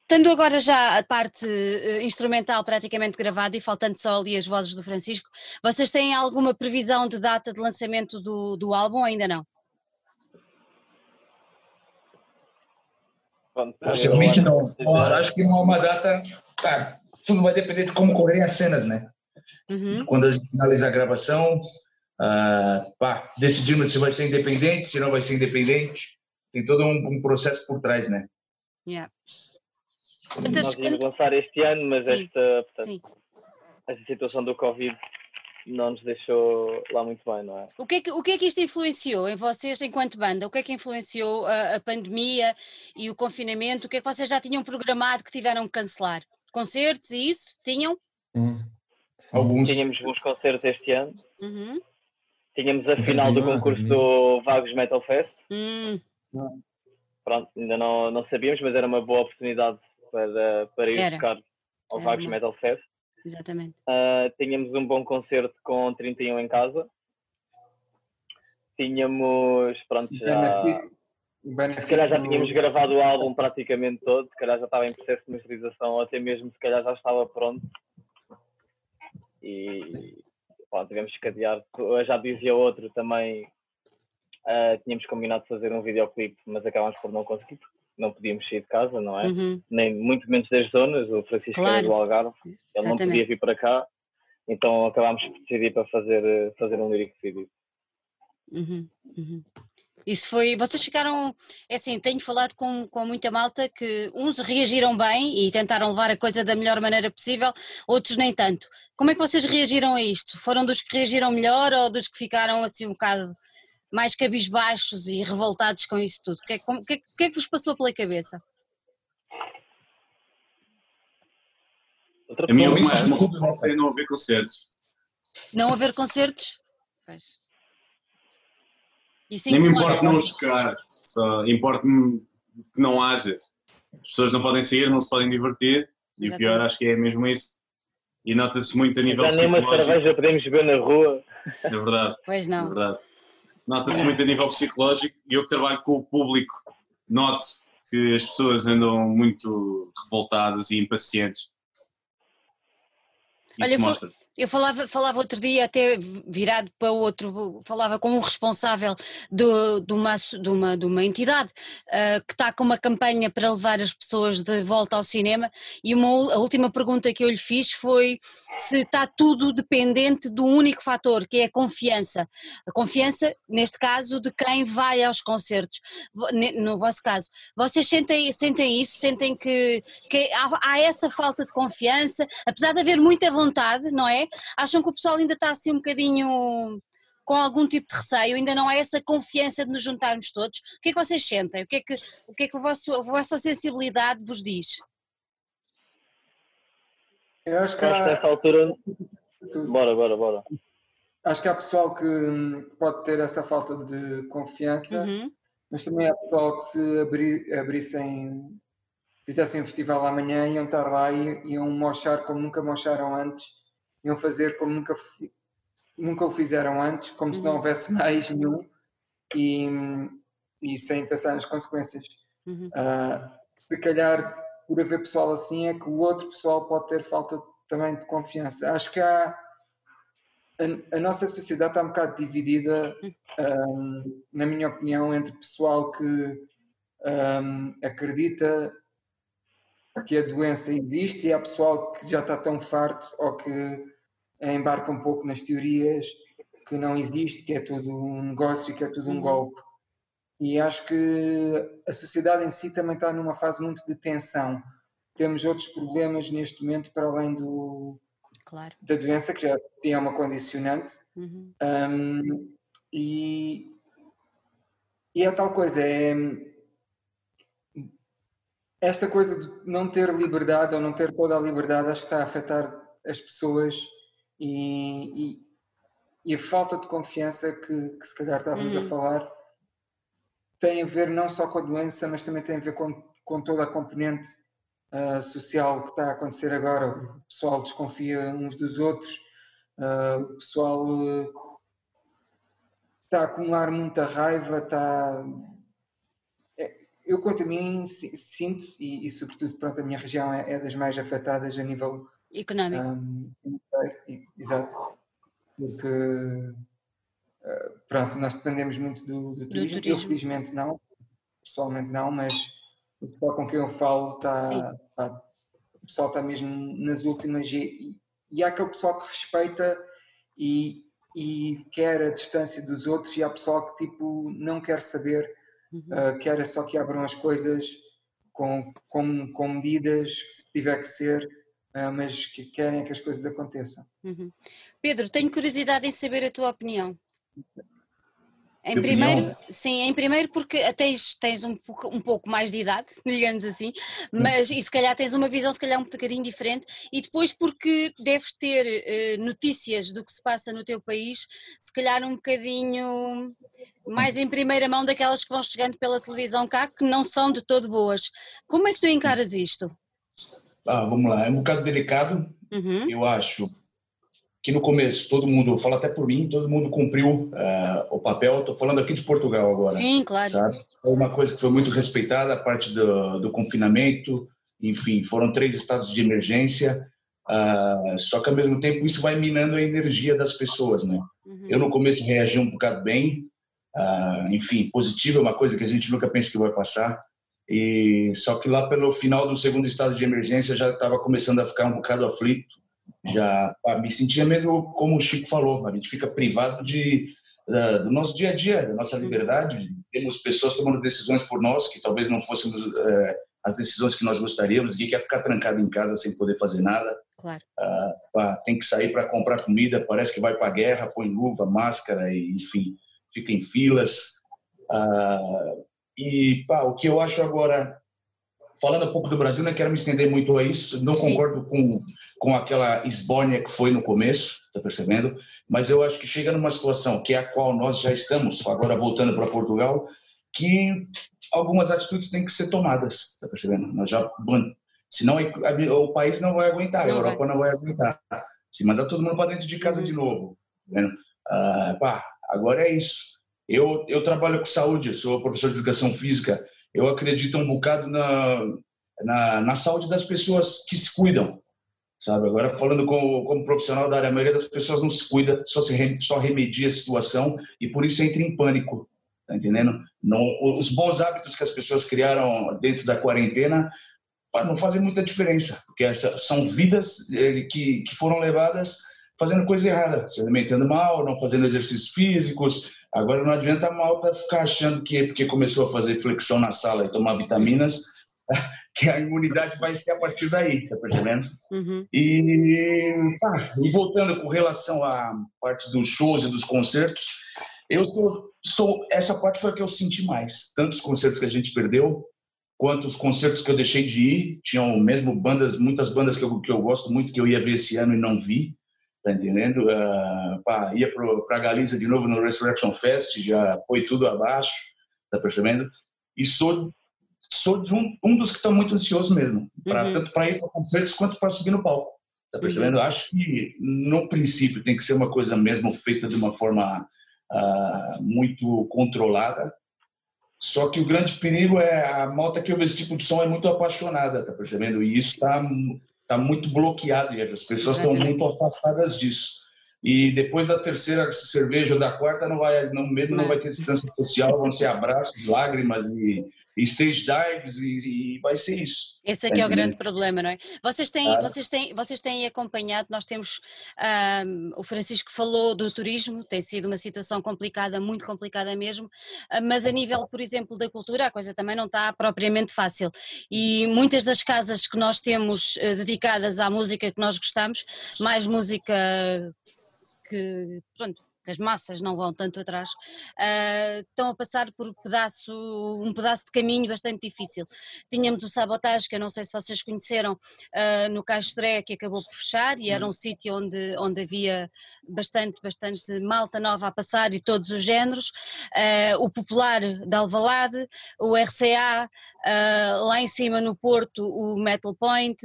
Tendo agora já a parte uh, instrumental praticamente gravada e faltando só ali as vozes do Francisco, vocês têm alguma previsão de data de lançamento do, do álbum? Ainda não? Possivelmente não. acho que não há uma data. Tá, tudo vai depender de como correm as cenas, né? Uhum. Quando a gente finaliza a gravação, uh, pá, decidimos se vai ser independente, se não vai ser independente. Tem todo um, um processo por trás, né? Yeah. Nós íamos lançar este ano, mas Sim. esta, portanto, esta situação do Covid não nos deixou lá muito bem, não é? O que é que, o que, é que isto influenciou em vocês enquanto banda? O que é que influenciou a, a, pandemia e o confinamento? O que é que vocês já tinham programado que tiveram que cancelar? Concertos e isso? Tinham? Hum. Alguns. Tínhamos bons concertos este ano. Uhum. Tínhamos a final do concurso do Vagos Metal Fest. Hum. Pronto, ainda não, não sabíamos, mas era uma boa oportunidade para, para ir era. tocar ao Vagos uma... Metal Fest. Exatamente. Uh, tínhamos um bom concerto com 31 em casa. Tínhamos, pronto, já. Se calhar já tínhamos gravado o álbum praticamente todo, se calhar já estava em processo de masterização, ou até mesmo se calhar já estava pronto. E pronto, tivemos que adiar. Já dizia outro também, uh, tínhamos combinado de fazer um videoclipe, mas acabámos por não conseguir, não podíamos sair de casa, não é? Uhum. Nem muito menos das zonas, o Francisco claro. era do Algarve, ele Exatamente. não podia vir para cá, então acabámos por decidir para fazer, fazer um lyric video. Uhum. Uhum. Isso foi. Vocês ficaram. É assim, tenho falado com, com muita malta que uns reagiram bem e tentaram levar a coisa da melhor maneira possível, outros nem tanto. Como é que vocês reagiram a isto? Foram dos que reagiram melhor ou dos que ficaram assim um bocado mais cabisbaixos e revoltados com isso tudo? O que, é, que, é, que, é que vos passou pela cabeça? a minha opinião é não haver concertos. Não haver concertos? Pois. Nem me importa não tocar, só importa-me que não haja. As pessoas não podem sair, não se podem divertir, Exatamente. e o pior acho que é mesmo isso. E nota-se muito a nível Já psicológico. Já nem uma cerveja podemos beber na rua. É verdade. Pois não. É verdade nota-se muito a nível psicológico e eu que trabalho com o público noto que as pessoas andam muito revoltadas e impacientes. Isso Olha, mostra. Eu falava, falava outro dia, até virado para outro, falava com um responsável de, de, uma, de, uma, de uma entidade uh, que está com uma campanha para levar as pessoas de volta ao cinema e uma, a última pergunta que eu lhe fiz foi se está tudo dependente do único fator, que é a confiança. A confiança, neste caso, de quem vai aos concertos. No vosso caso, vocês sentem, sentem isso? Sentem que, que há, há essa falta de confiança, apesar de haver muita vontade, não é? Acham que o pessoal ainda está assim um bocadinho com algum tipo de receio, ainda não há essa confiança de nos juntarmos todos. O que é que vocês sentem? O que é que, o que, é que o vosso, a vossa sensibilidade vos diz? Eu acho que há... nessa altura. Bora, bora, bora. Acho que há pessoal que pode ter essa falta de confiança, uhum. mas também há pessoal que se abri, abrissem, fizessem um festival amanhã, iam estar lá e iam mochar como nunca mocharam antes iam fazer como nunca, nunca o fizeram antes, como se não uhum. houvesse mais nenhum e, e sem pensar nas consequências. Uhum. Uh, se calhar, por haver pessoal assim, é que o outro pessoal pode ter falta também de confiança. Acho que há. A, a nossa sociedade está um bocado dividida, um, na minha opinião, entre pessoal que um, acredita que a doença existe e há pessoal que já está tão farto ou que embarca um pouco nas teorias que não existe, que é tudo um negócio, que é tudo um uhum. golpe. E acho que a sociedade em si também está numa fase muito de tensão. Temos outros problemas neste momento para além do, claro. da doença, que já é uma condicionante. Uhum. Um, e, e é tal coisa, é esta coisa de não ter liberdade ou não ter toda a liberdade, acho que está a afetar as pessoas e, e, e a falta de confiança que, que se calhar estávamos uhum. a falar tem a ver não só com a doença, mas também tem a ver com, com toda a componente uh, social que está a acontecer agora. O pessoal desconfia uns dos outros, uh, o pessoal uh, está a acumular muita raiva, está. É, eu, quanto a mim, sinto, e, e, sobretudo, pronto, a minha região é, é das mais afetadas a nível económico. Um, exato. Porque pronto, nós dependemos muito do, do, turismo. do, turismo. Eu, felizmente, não, pessoalmente não, mas o pessoal com quem eu falo está. Tá, o pessoal está mesmo nas últimas. E, e há aquele pessoal que respeita e, e quer a distância dos outros, e há pessoal que tipo não quer saber, uhum. uh, quer só que abram as coisas com, com, com medidas, se tiver que ser. Uh, mas que querem que as coisas aconteçam. Uhum. Pedro, tenho curiosidade em saber a tua opinião. Em primeiro, sim, em primeiro porque tens, tens um, pouco, um pouco mais de idade, digamos assim, mas e se calhar tens uma visão se calhar um bocadinho diferente, e depois porque deves ter uh, notícias do que se passa no teu país, se calhar um bocadinho mais em primeira mão daquelas que vão chegando pela televisão cá, que não são de todo boas. Como é que tu encaras isto? Ah, vamos lá, é um bocado delicado, uhum. eu acho, que no começo todo mundo, fala até por mim, todo mundo cumpriu uh, o papel. Estou falando aqui de Portugal agora. Sim, claro. Sabe? Foi uma coisa que foi muito respeitada, a parte do, do confinamento. Enfim, foram três estados de emergência. Uh, só que ao mesmo tempo isso vai minando a energia das pessoas, né? Uhum. Eu no começo reagi um bocado bem. Uh, enfim, positivo é uma coisa que a gente nunca pensa que vai passar. E só que lá pelo final do segundo estado de emergência já estava começando a ficar um bocado aflito já me sentia mesmo como o Chico falou, a gente fica privado de uh, do nosso dia a dia, da nossa liberdade. Temos pessoas tomando decisões por nós que talvez não fôssemos uh, as decisões que nós gostaríamos. Ninguém quer ficar trancado em casa sem poder fazer nada. Claro. Uh, tem que sair para comprar comida, parece que vai para a guerra, põe luva, máscara, e, enfim, fica em filas. e pá, o que eu acho agora falando um pouco do Brasil, não quero me estender muito a isso, não Sim. concordo com com aquela esbórnia que foi no começo, tá percebendo? Mas eu acho que chega numa situação que é a qual nós já estamos, agora voltando para Portugal, que algumas atitudes têm que ser tomadas, tá percebendo? Nós já senão o país não vai aguentar, a Europa não vai aguentar. Se mandar todo mundo para dentro de casa de novo, tá ah, pá, agora é isso. Eu eu trabalho com saúde, sou professor de educação física. Eu acredito um bocado na na, na saúde das pessoas que se cuidam, sabe? Agora falando como, como profissional da área, a maioria das pessoas não se cuida, só se só remedia a situação e por isso entra em pânico, tá entendendo? Não, os bons hábitos que as pessoas criaram dentro da quarentena não fazem muita diferença, porque essa, são vidas eh, que, que foram levadas fazendo coisa errada, se alimentando mal, não fazendo exercícios físicos. Agora não adianta a malta ficar achando que porque começou a fazer flexão na sala e tomar vitaminas, que a imunidade vai ser a partir daí, tá percebendo? Uhum. E, tá, e voltando com relação à parte dos shows e dos concertos, eu sou, sou essa parte foi a que eu senti mais, tanto os concertos que a gente perdeu, quanto os concertos que eu deixei de ir, tinham mesmo bandas, muitas bandas que eu, que eu gosto muito que eu ia ver esse ano e não vi, tá entendendo? Uh, pá, ia para Galiza de novo no Resurrection Fest, já foi tudo abaixo, tá percebendo? E sou sou de um, um dos que estão muito ansioso mesmo, pra, uhum. tanto para ir para concertos quanto para subir no palco. Tá percebendo? Uhum. Acho que no princípio tem que ser uma coisa mesmo feita de uma forma uh, muito controlada. Só que o grande perigo é a malta que ouve esse tipo de som é muito apaixonada, tá percebendo? E isso está tá muito bloqueado e as pessoas estão muito afastadas disso. e depois da terceira cerveja ou da quarta não vai não mesmo não vai ter distância social vão ser abraços lágrimas e, e stage dives e, e, vai ser isso. Esse aqui é, é o grande problema não é? Vocês têm ah. vocês têm vocês têm acompanhado nós temos um, o Francisco falou do turismo tem sido uma situação complicada muito complicada mesmo ah, mas a nível por exemplo da cultura a coisa também não está propriamente fácil. E muitas das casas que nós temos uh, dedicadas à música que nós gostamos mais música que, pronto, que as massas não vão tanto atrás, uh, estão a passar por um pedaço, um pedaço de caminho bastante difícil. Tínhamos o Sabotage, que eu não sei se vocês conheceram, uh, no Castré, que acabou por fechar, e era um uhum. sítio onde, onde havia bastante, bastante malta nova a passar e todos os géneros. Uh, o Popular da Alvalade, o RCA, lá em cima no Porto, o Metal Point,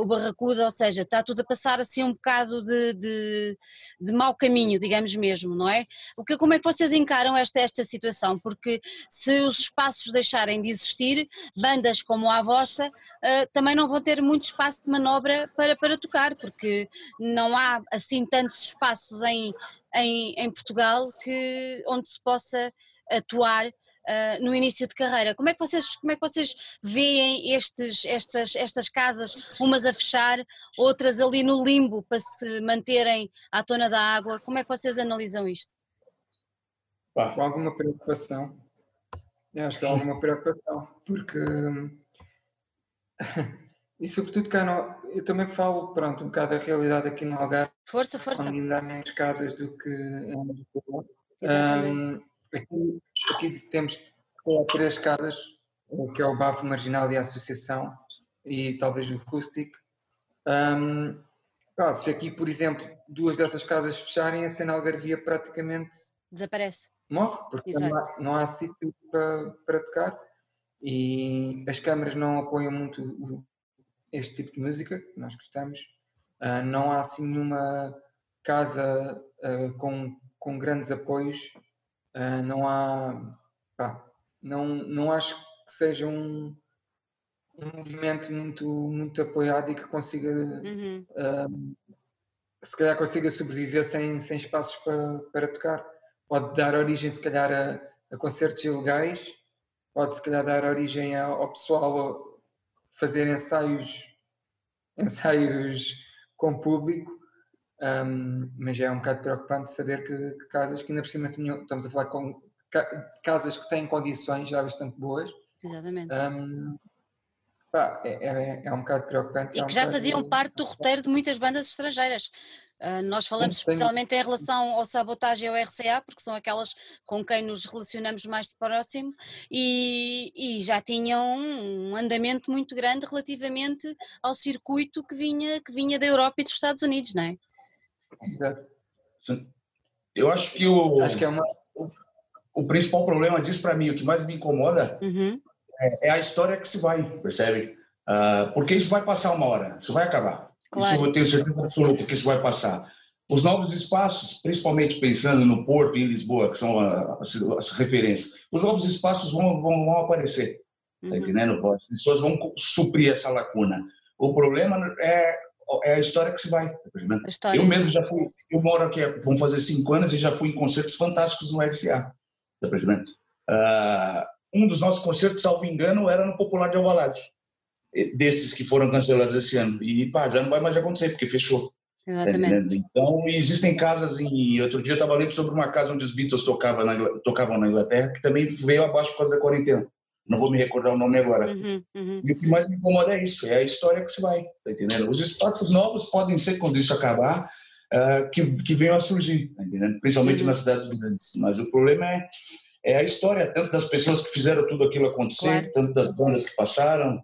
o Barracuda, ou seja, está tudo a passar assim um bocado de, de, de mau caminho, digamos mesmo, não é? O que, como é que vocês encaram esta, esta situação? Porque se os espaços deixarem de existir, bandas como a vossa uh, também não vão ter muito espaço de manobra para, para tocar, porque não há assim tantos espaços em, em, em Portugal que, onde se possa atuar Uh, no início de carreira. Como é que vocês, como é que vocês veem estes, estas, estas casas, umas a fechar, outras ali no limbo para se manterem à tona da água? Como é que vocês analisam isto? Com alguma preocupação. Eu acho que há alguma preocupação, porque e sobretudo cá no, eu também falo pronto, um bocado da realidade aqui no Algarve. Força, força. Onde ainda há menos casas do que em Lisboa. Um, Aqui, aqui temos três casas, que é o Bafo Marginal e a Associação, e talvez o Rustic. Um, ah, se aqui, por exemplo, duas dessas casas fecharem, a cena algarvia praticamente desaparece. Morre, porque não há, não há, sítio para, para tocar e as câmaras não apoiam muito o, este tipo de música que nós gostamos. Uh, não há assim nenhuma casa uh, com, com grandes apoios Uh, não há. Pá, não, não acho que seja um, um movimento muito, muito apoiado e que consiga. Uhum. Uh, se calhar consiga sobreviver sem, sem espaços para, para tocar. Pode dar origem, se calhar, a, a concertos ilegais, pode, se calhar, dar origem ao, ao pessoal fazer ensaios, ensaios com público um, mas é um bocado preocupante saber que, que, casas que ainda por cima tinham, estamos a falar com ca, casas que têm condições já bastante boas. Exatamente. Um, pá, é, é, é, um bocado preocupante. E é que já faziam de... parte do roteiro de muitas bandas estrangeiras. Uh, nós falamos especialmente em relação ao sabotagem e ao RCA, porque são aquelas com quem nos relacionamos mais de próximo e, e, já tinham um andamento muito grande relativamente ao circuito que vinha, que vinha da Europa e dos Estados Unidos, não é? Eu acho que o, acho que é uma... o, o principal problema disso para mim, o que mais me incomoda uhum. é, é, a história que se vai, percebe? Uh, porque isso vai passar uma hora, isso vai acabar. Claro. Isso eu tenho certeza absoluta que isso vai passar. Os novos espaços, principalmente pensando no Porto e em Lisboa, que são as, as referências, os novos espaços vão, vão, vão aparecer, tá uhum. tá entendendo? As pessoas vão suprir essa lacuna. O problema é é a história que se vai. Tá eu mesmo já fui, eu moro aqui, vamos fazer cinco anos e já fui em concertos fantásticos no RCA, tá uh, um dos nossos concertos, salvo engano, era no Popular de Alvalade, desses que foram cancelados esse ano. E pá, já não vai mais acontecer, porque fechou. Exatamente. Tá então, existem casas em. Outro dia eu estava lendo sobre uma casa onde os Beatles tocavam na, tocavam na Inglaterra, que também veio abaixo por causa da quarentena não vou me recordar o nome agora. Uhum, uhum. E o que mais me incomoda é isso, é a história que se vai, tá entendendo? Os espaços novos podem ser, quando isso acabar, uh, que, que venham a surgir, tá entendendo? Principalmente uhum. nas cidades grandes. Mas o problema é, é a história, tanto das pessoas que fizeram tudo aquilo acontecer, claro. tanto das bandas que passaram,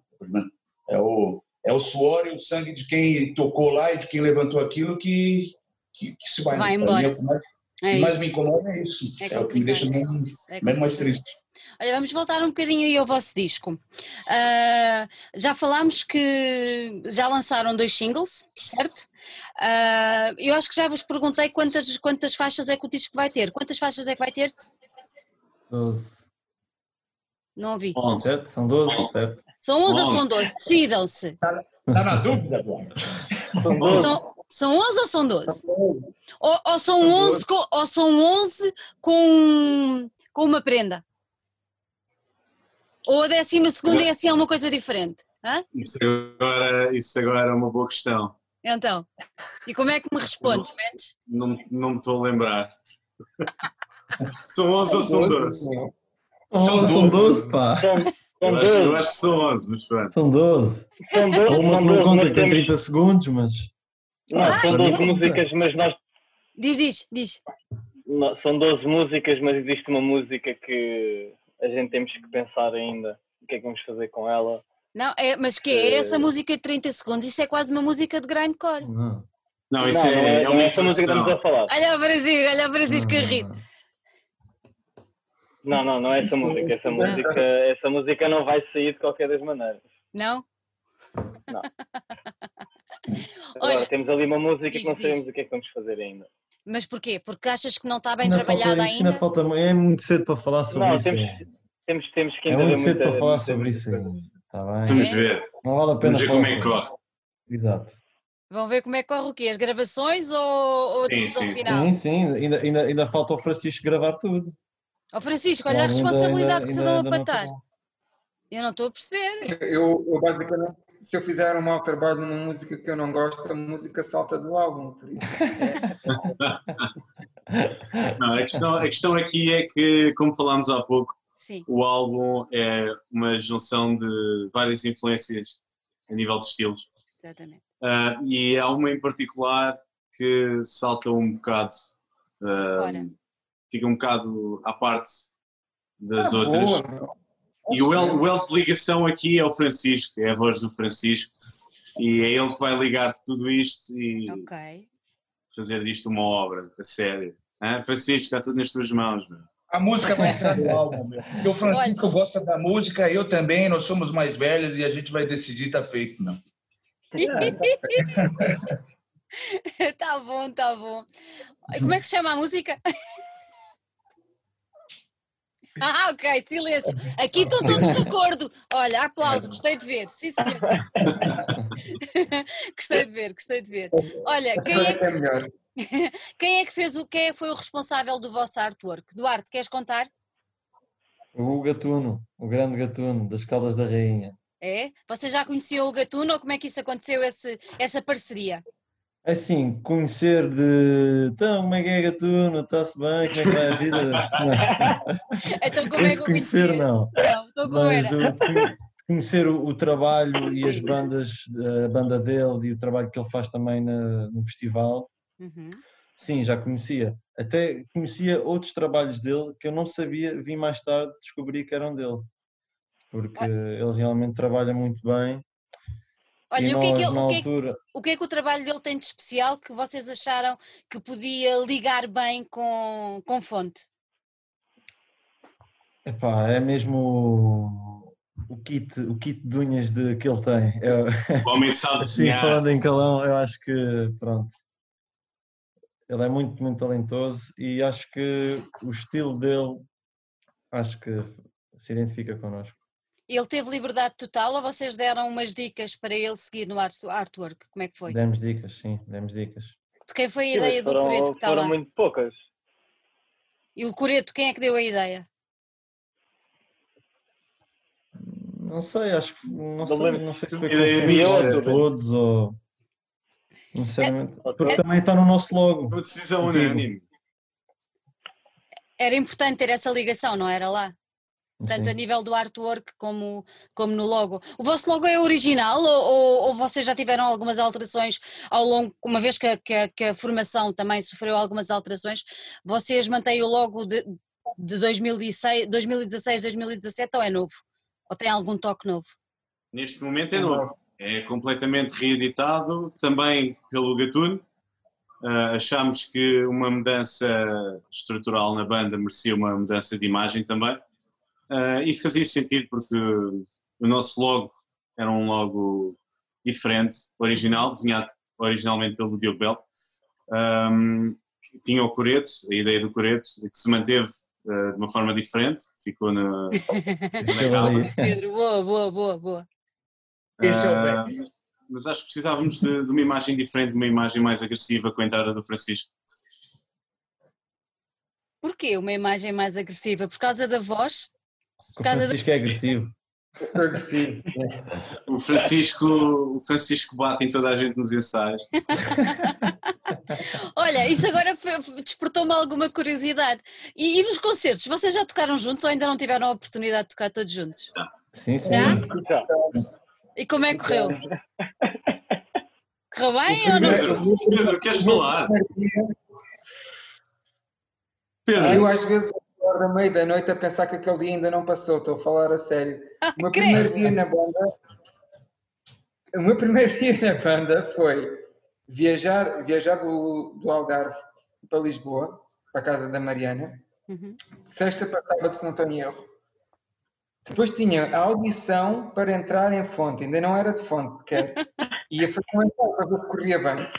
é o, é o suor e o sangue de quem tocou lá e de quem levantou aquilo que, que, que se vai. Vai né? embora. Mim, é o que mais, é mais me incomoda é isso. É, é o que me deixa mesmo, é mais triste. Olha, vamos voltar um bocadinho aí ao vosso disco. Uh, já falámos que já lançaram dois singles, certo? Uh, eu acho que já vos perguntei quantas, quantas faixas é que o disco vai ter. Quantas faixas é que vai ter? Doze. Não ouvi. Sete, são doze, certo? São onze ou são doze? Decidam-se. Está tá na dúvida, São, São 11 ou são 12? Ou, ou, são 11 com, ou são 11 com, com uma prenda? Ou a décima segunda é assim é uma coisa diferente? Hã? Isso, agora, isso agora é uma boa questão. Então, e como é que me respondes, Mendes? Não, não me estou a lembrar. são 11 ou são 12? São, são 12, pá. Eu acho, 12. eu acho que são 11, mas pronto. São 12. São 12, Há uma que não 12, conta que tem temos- 30 segundos, mas. Não, Ah, são então- 12 músicas, mas nós. Diz, diz, diz. não, São 12 músicas, mas existe uma música que a gente temos que pensar ainda. O que é que vamos fazer com ela? Não, é, mas que é essa Eh, música de 30 segundos? Isso é quase uma música de grindcore. Não. Não, isso não, é, é, é, uma essa música que estamos a falar. Olha o Brasil, olha o Francisco a rir. Não, não, não é essa música. Essa música, essa música não vai sair de qualquer das maneiras. Não? Não. Olha, Agora, temos ali uma música diz, que não diz. sabemos o que é que vamos fazer ainda. Mas porquê? Porque achas que não está bem Ainda trabalhada falta, isto ainda ainda? falta, é muito cedo para falar sobre Não, isso. temos, é. temos, temos que É muito cedo muita, para falar muita- sobre muita isso ainda. Está bem? Vamos É? ver. Não vale a pena Vamos ver como é que corre. Exato. Vão ver como é que corre o quê? As gravações ou, ou a Sim, decisão sim, final? Sim, sim, ainda, ainda, ainda falta o Francisco gravar tudo. Ó Francisco, olha a responsabilidade ainda- que te dão a patar. Eu não estou a perceber. Eu, eu basicamente, se eu fizer um mau trabalho numa música que eu não gosto, a música salta do álbum, por isso. Não, a, questão, a questão aqui é que, como falámos há pouco, Sim, o álbum é uma junção de várias influências a nível de estilos. exatamente. Ah, e há uma em particular que salta um bocado, Ora. fica um bocado à parte das Ah, outras. boa. E o elo, o de ligação aqui é o Francisco, é a voz do Francisco, e é ele que vai ligar tudo isto e Ok. fazer disto uma obra, a sério. Hã? Francisco, está tudo nas tuas mãos. Meu. A música vai entrar no álbum, meu. Porque o Francisco gosta da música, eu também, nós somos mais velhos e a gente vai decidir, tá feito, não. tá bom, tá bom. E como é que se chama a música? Ah, ok, silêncio. Aqui estão todos de acordo. Olha, aplauso, gostei de ver. Sim, senhor. gostei de ver, gostei de ver. Olha, quem é, é que quem é que fez o, quem é que foi o responsável do vosso artwork? Duarte, queres contar? O Gatuno, o grande Gatuno, das Caldas da Rainha. É? Você já conheceu o Gatuno ou como é que isso aconteceu, esse, essa parceria? Assim, conhecer de. Então, como é que é Gatuno? Está-se bem? Como é que vai a vida? Não. Então como é Esse que eu conhecer, conheci? não. Não, Mas o conhecer o, o trabalho e as bandas, a banda dele e o trabalho que ele faz também na- no festival, Uhum. sim, já conhecia. Até conhecia outros trabalhos dele que eu não sabia, vi mais tarde, descobri que eram dele. Porque ele realmente trabalha muito bem. Olha, e o que, é que, ele- o, que é altura, o que é que o trabalho dele tem de especial que vocês acharam que podia ligar bem com, com fonte? epá, é mesmo o, o kit, o kit de unhas de, que ele tem. Eu- O homem sabe Assim, falando em calão, eu acho que, pronto, ele é muito, muito talentoso e acho que o estilo dele, acho que se identifica connosco. Ele teve liberdade total ou vocês deram umas dicas para ele seguir no art- artwork? Como é que foi? Demos dicas, sim, demos dicas. De quem foi a Sim, ideia do foram, Coreto que está foram lá? muito poucas. E o Coreto, quem é que deu a ideia? Não sei, acho que, não sei, lembro não sei se foi tudo. de todos ou, sinceramente, É- porque também está no nosso logo. Uma decisão unânime. Era importante ter essa ligação, não era lá? Tanto a Sim. nível do artwork como, como no logo. O vosso logo é original ou, ou, ou vocês já tiveram algumas alterações ao longo, uma vez que a, que a- que a formação também sofreu algumas alterações, vocês mantêm o logo de, de 2016, 2016, 2017 ou é novo? Ou tem algum toque novo? Neste momento é novo. É completamente reeditado, também pelo Gatuno. Ah, achámos que uma mudança estrutural na banda merecia uma mudança de imagem também. Ah, e fazia sentido porque o nosso logo era um logo diferente, original, desenhado originalmente pelo Diogo Bell. Ahm, tinha o coreto, a ideia do coreto, que se manteve ah, de uma forma diferente, ficou na, capa. Pedro, boa, boa, boa, boa. Beck. mas acho que precisávamos de, de uma imagem diferente, de uma imagem mais agressiva com a entrada do Francisco. Porquê uma imagem mais agressiva? Por causa da voz? O Francisco é agressivo. agressivo. O Francisco, o Francisco bate em toda a gente nos ensaios. Olha, isso agora despertou-me alguma curiosidade. E, e, nos concertos, vocês já tocaram juntos ou ainda não tiveram a oportunidade de tocar todos juntos? Sim, sim. Já? E como é que correu? Correu bem ou não? Pedro, Pedro queres falar? Pedro. Eu às vezes acordo à meia da noite a pensar que aquele dia ainda não passou, estou a falar a sério. Ah, o meu primeiro dia na banda, o meu primeiro dia na banda foi viajar, viajar do, do Algarve para Lisboa, para a casa da Mariana, uhum. sexta para sábado, se não estou em erro. Depois tinha a audição para entrar em fonte, ainda não era de fonte, quer. Ia fazer um ensaio para ver se corria bem.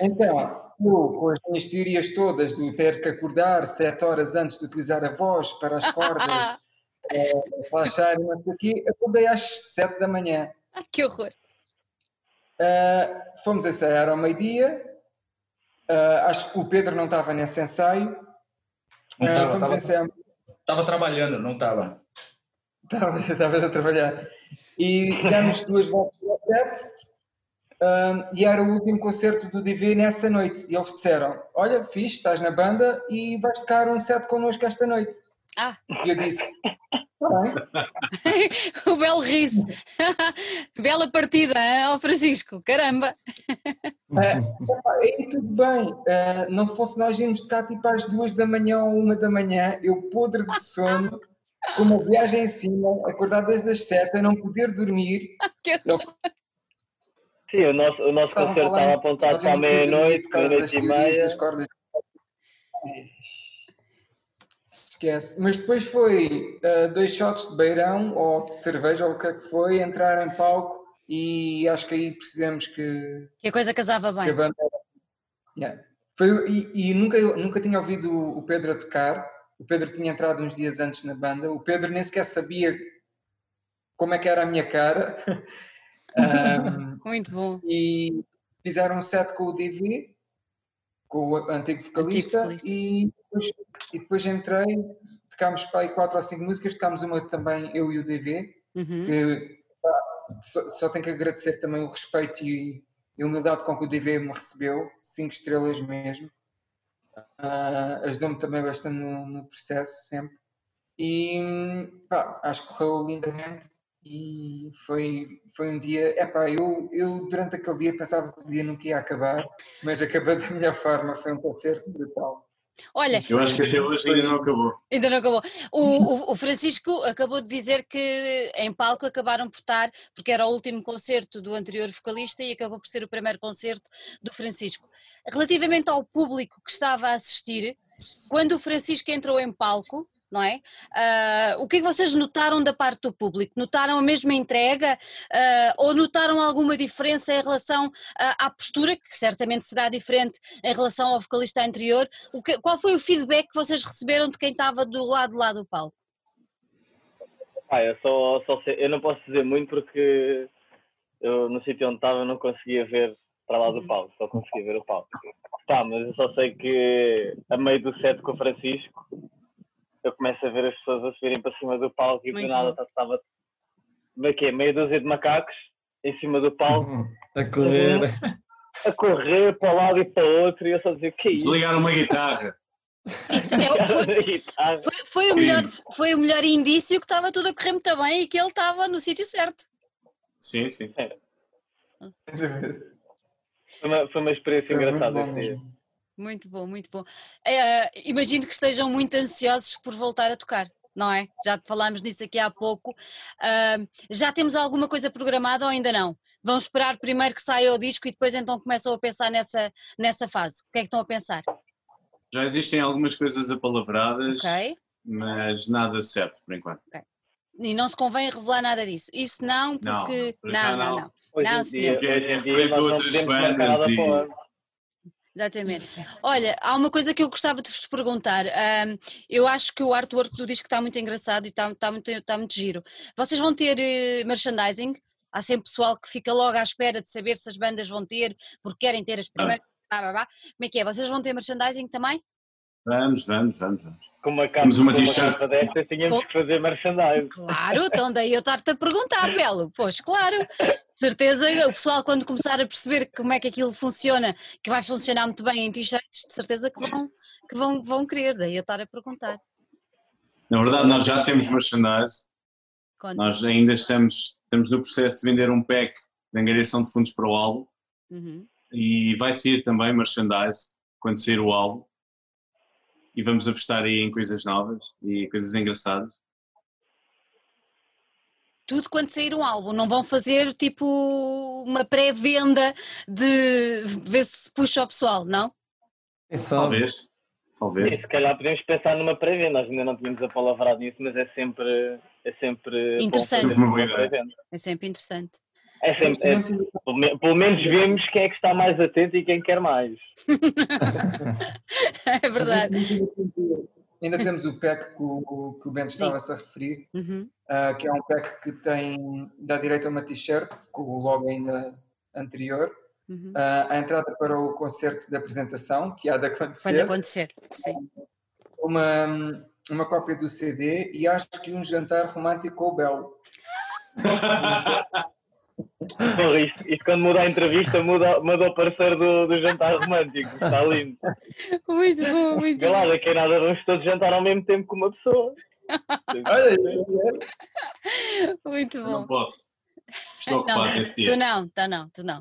Então, com as minhas teorias todas do ter que acordar sete horas antes de utilizar a voz para as cordas, é, relaxar e não sei o quê, acordei às sete da manhã. Que horror! Uh, fomos ensaiar ao meio-dia, uh, acho que o Pedro não estava nesse ensaio. Não uh, fomos ensaiar... Estava trabalhando, não estava. Estava, estava a trabalhar. E demos duas voltas ao set um, e era o último concerto do DV nessa noite. E eles disseram: Olha, fixe, estás na banda e vais tocar um set connosco esta noite. Ah. E eu disse: Bem. o belo riso. Bela partida, ao oh Francisco, caramba. Uh, aí tudo bem, uh, não fosse nós irmos tocar tipo às duas da manhã ou uma da manhã, eu podre de sono, com uma viagem em cima, acordar desde as sete, a não poder dormir. Sim, o nosso, o nosso concerto estava apontado para a meia-noite, meia-noite e meia. Esquece. Mas depois foi uh, dois shots de beirão ou de cerveja ou o que é que foi, entrar em palco e acho que aí percebemos que. Que a coisa casava bem. a banda yeah. foi, e, e, nunca, nunca tinha ouvido o Pedro a tocar. O Pedro tinha entrado uns dias antes na banda. O Pedro nem sequer sabia como é que era a minha cara. Um, Muito bom. E fizeram um set com o DV, com o antigo vocalista, antigo vocalista. E, depois, e depois entrei, tocámos para aí quatro ou cinco músicas, tocámos uma também eu e o DV, uhum. que só, só, tenho que agradecer também o respeito e, e a humildade com que o DV me recebeu, cinco estrelas mesmo. Uh, Ajudou-me também bastante no, no processo sempre. E pá, acho que correu lindamente e foi, foi um dia, epá, eu, eu durante aquele dia pensava que o dia nunca ia acabar, mas acabou da melhor forma, foi um concerto brutal. Olha, eu acho que até hoje ainda não acabou. Ainda não acabou. O, o, o, Francisco acabou de dizer que em palco acabaram por estar, porque era o último concerto do anterior vocalista e acabou por ser o primeiro concerto do Francisco. Relativamente ao público que estava a assistir, quando o Francisco entrou em palco, não é? Uh, o que é que vocês notaram da parte do público? Notaram a mesma entrega uh, ou notaram alguma diferença em relação uh, à postura, que certamente será diferente em relação ao vocalista anterior? Que, qual foi o feedback que vocês receberam de quem estava do lado lá do palco? Ah, eu, só, só sei, eu não posso dizer muito porque eu no sítio onde estava não conseguia ver para lá do uhum. palco, só conseguia ver o palco. Tá, mas eu só sei que a meio do set com o Francisco eu começo a ver as pessoas a subirem para cima do palco e do nada estava é meia dúzia de macacos em cima do palco a correr a correr para um lado e para o outro e eu só dizia que é isso? Desligar uma guitarra isso é, foi, foi, foi, o melhor, foi o melhor indício que estava tudo a correr muito bem e que ele estava no sítio certo. Sim, sim. É. Foi, uma, foi uma experiência foi engraçada. Muito bom, muito bom. É, imagino que estejam muito ansiosos por voltar a tocar, não é? Já falámos nisso aqui há pouco. Uh, já temos alguma coisa programada ou ainda não? Vão esperar primeiro que saia o disco e depois então começam a pensar nessa, nessa fase. O que é que estão a pensar? Já existem algumas coisas apalavradas, okay. mas nada certo por enquanto. Okay. E não se convém revelar nada disso. Isso não, porque. Não, não, não. não, não. não senhor. Porque, porque outras bandas e. Exatamente. Olha, há uma coisa que eu gostava de vos perguntar. Um, eu acho que o artwork do disco está muito engraçado e está, está, muito, está muito giro. Vocês vão ter uh, merchandising Há sempre pessoal que fica logo à espera de saber se as bandas vão ter, porque querem ter as primeiras. Blá, blá, blá. Como é que é? Vocês vão ter merchandising também? Vamos, vamos, vamos, vamos. Com uma Temos uma t-shirt. desta, tínhamos que fazer merchandising. Claro, então daí eu estar-te a perguntar, Belo. Pois, claro. De certeza, o pessoal, quando começar a perceber como é que aquilo funciona, que vai funcionar muito bem em t-shirts, de certeza que vão, que vão, vão querer. Daí eu estar a perguntar. Na verdade, nós já temos merchandise. Conta. Nós ainda estamos, estamos no processo de vender um pack de angariação de fundos para o álbum Uhum. e vai sair também merchandise quando sair o álbum. E vamos apostar aí em coisas novas e coisas engraçadas. Tudo quando sair um álbum, não vão fazer tipo uma pré-venda de ver se puxa o pessoal, não? Quem sabe? Talvez. Talvez. E se calhar podemos pensar numa pré-venda, nós ainda não tínhamos apalavrado nisso, mas é sempre, é sempre bom Interessante. Uma boa ideia. É sempre interessante. É sempre, é, pelo, pelo menos vemos quem é que está mais atento e quem quer mais. É verdade. Ainda temos o pack que o, que o Bento Sim. estava-se a referir, Uhum. ah, que é um pack que tem, dá direito a uma t-shirt com o logo ainda anterior, Uhum. ah, a entrada para o concerto de apresentação, que há de acontecer, Quando acontecer, sim. uma, uma cópia do CD e acho que um jantar romântico com o Belo. Isto, isto quando muda a entrevista, muda, muda o parceiro do, do jantar romântico. Está lindo. Muito bom, muito Vê lá, daqui a nada vamos todos jantar ao mesmo tempo com uma pessoa. Muito Eu bom. não posso. Estou Não, ocupado nesse Tu não, tá não, tu não.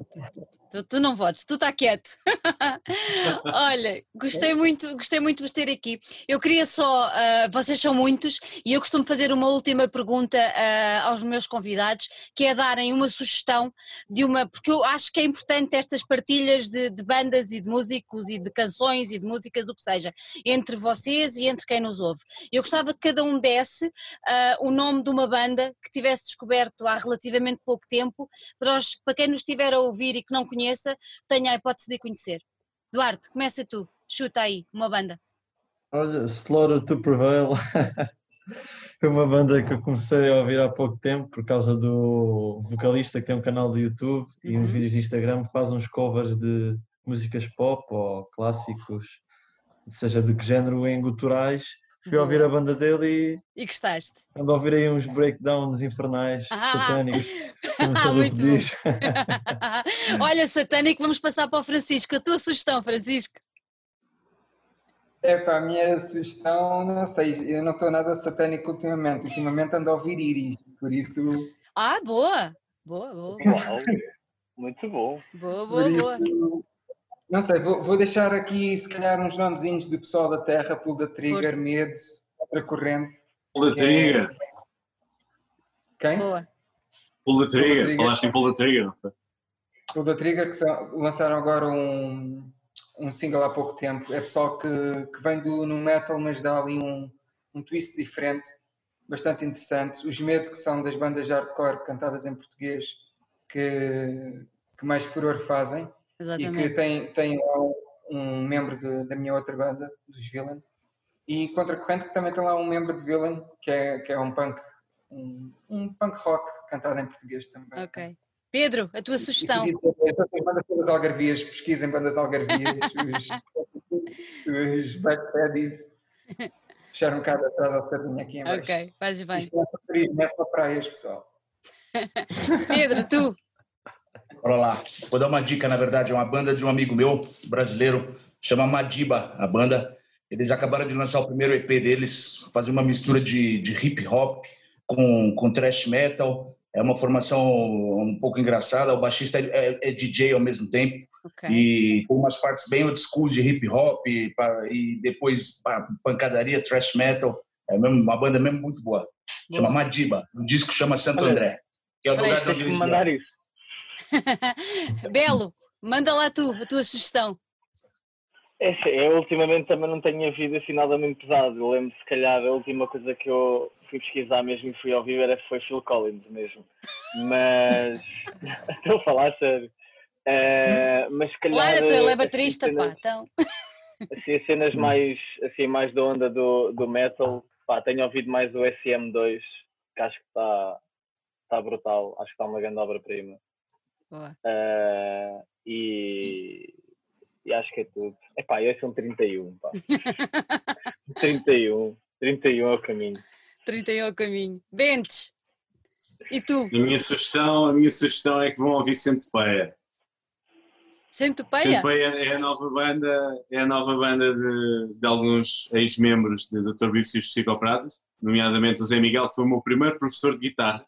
Tu, tu, não votes, tu está quieto. Olha, gostei muito, gostei muito de vos ter aqui. Eu queria só, ah, vocês são muitos, e eu costumo fazer uma última pergunta ah, aos meus convidados, que é darem uma sugestão de uma, porque eu acho que é importante estas partilhas de, de bandas e de músicos e de canções e de músicas, o que seja, entre vocês e entre quem nos ouve. Eu gostava que cada um desse ah, o nome de uma banda que tivesse descoberto há relativamente pouco tempo, para, os- para quem nos estiver a ouvir e que não conheça, tenha a hipótese de conhecer. Duarte, começa tu, chuta aí, uma banda. Olha, Slaughter to Prevail foi uma banda que eu comecei a ouvir há pouco tempo por causa do vocalista que tem um canal do YouTube e uns Uhum. vídeos de Instagram que faz uns covers de músicas pop ou clássicos, seja de que género, em guturais. Fui ouvir a banda dele E gostaste? e ando a ouvir aí uns breakdowns infernais, Ah, satânicos, o muito. Olha, satânico, vamos passar para o Francisco. A tua sugestão, Francisco. É para a minha sugestão, não sei, eu não estou nada satânico ultimamente. Ultimamente ando a ouvir Iris, por isso, Ah, boa, boa, boa, Uau, muito bom. boa, por boa, boa. Não sei, vou, vou deixar aqui se calhar uns nomezinhos de pessoal da Terra, Pull da Trigger, Força. Medo, Outra Corrente. Pull the trigger. Quem? boa. Pull the trigger. Trigger. Falaste em pull the trigger, não foi? Pull da Trigger, que são- lançaram agora um, um single há pouco tempo. É pessoal que, que vem do no metal, mas dá ali um, um twist diferente, bastante interessante. Os Medo, que são das bandas de hardcore cantadas em português, que, que mais furor fazem. E que Exatamente. tem, tem lá um, membro de- da minha outra banda, dos Villain, e Contracorrente que também tem lá um membro de Villain, que é, que é um punk, um, um punk rock cantado em português também. Ok. Pedro, a tua sugestão. essas bandas todas algarvias, pesquisem bandas algarvias, os, os Black Paddies, fecharam um bocado atrás ao sardinha aqui em baixo. Ok, fazes bem. Isto não é só turismo, é só praias, pessoal. Pedro, tu. Bora lá. Vou dar uma dica, na verdade, é uma banda de um amigo meu, brasileiro, chama Madiba, a banda. Eles acabaram de lançar o primeiro EP deles, fazer uma mistura de, de hip hop com, com thrash metal. É uma formação um pouco engraçada. O baixista é, é DJ ao mesmo tempo. Ok. E tem umas partes bem old school de hip hop e, e depois pa- pancadaria, thrash metal. É mesmo, uma banda mesmo muito boa. Chama. Madiba. O disco chama Santo André. Que é o lugar de onde eles mandar vieram. isso. Belo, manda lá tu, a tua sugestão. É, eu ultimamente também não tenho havido assim nada muito pesado. Eu lembro, se calhar, a última coisa que eu fui pesquisar mesmo e fui ouvir era, foi Phil Collins mesmo. Mas. Estou a falar sério. Eh, mas se calhar. Claro, tu ele é assim, baterista, pá, cenas- então. assim, as cenas mais, assim, mais da onda do, do metal, pá, tenho ouvido mais o SM2, que acho que está está brutal, acho que está uma grande obra-prima. Uh, e, e acho que é tudo. Epá, eu são 31, pá. 31, 31 é o caminho. 31 é o caminho. Bentes, e tu? A minha sugestão, a minha sugestão é que vão ouvir Centopeia. Centopeia? Centopeia é a nova banda, é a nova banda de, de alguns ex-membros de Dr. Bifes e os Psicopratas, nomeadamente o Zé Miguel, que foi o meu primeiro professor de guitarra,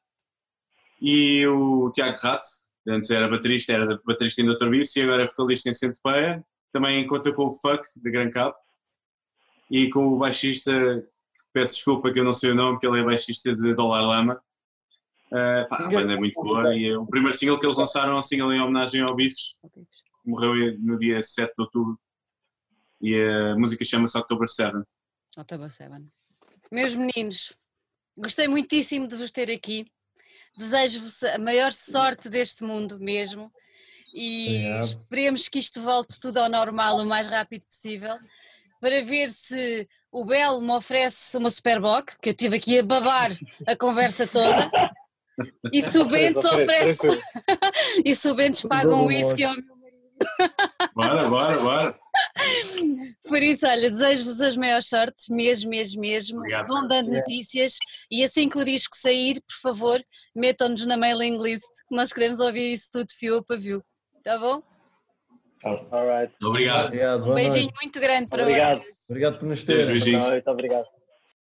e o Tiago Rato, antes era baterista, era baterista em Dr. Bifes e agora é vocalista em Centopeia, também conta com o Fuck, de Gran Cabo, e com o baixista, peço desculpa que eu não sei o nome, que ele é baixista de Dollar Lama, Uh, pá, a banda é muito boa e é o primeiro single que eles lançaram é um single em homenagem ao Bifes, morreu no dia 7 de outubro e a música chama-se October 7. October 7. Meus meninos, gostei muitíssimo de vos ter aqui. Desejo-vos a maior sorte deste mundo mesmo e é. esperemos que isto volte tudo ao normal o mais rápido possível para ver se o Belo me oferece uma Superboc, que eu tive aqui a babar a conversa toda. E se o Bentes oferece. e se o Bentes paga um whisky ao meu marido. Bora, bora, bora. Por isso, olha, desejo-vos as maiores sortes, mesmo, mesmo, mesmo. Obrigado. Vão dando notícias e assim que o disco sair, por favor, metam-nos na mailing list, que nós queremos ouvir isso tudo fio para viu. Tá bom? All right. Obrigado. obrigado um beijinho noite. muito grande para obrigado. vocês. Obrigado por nos terem. Obrigado.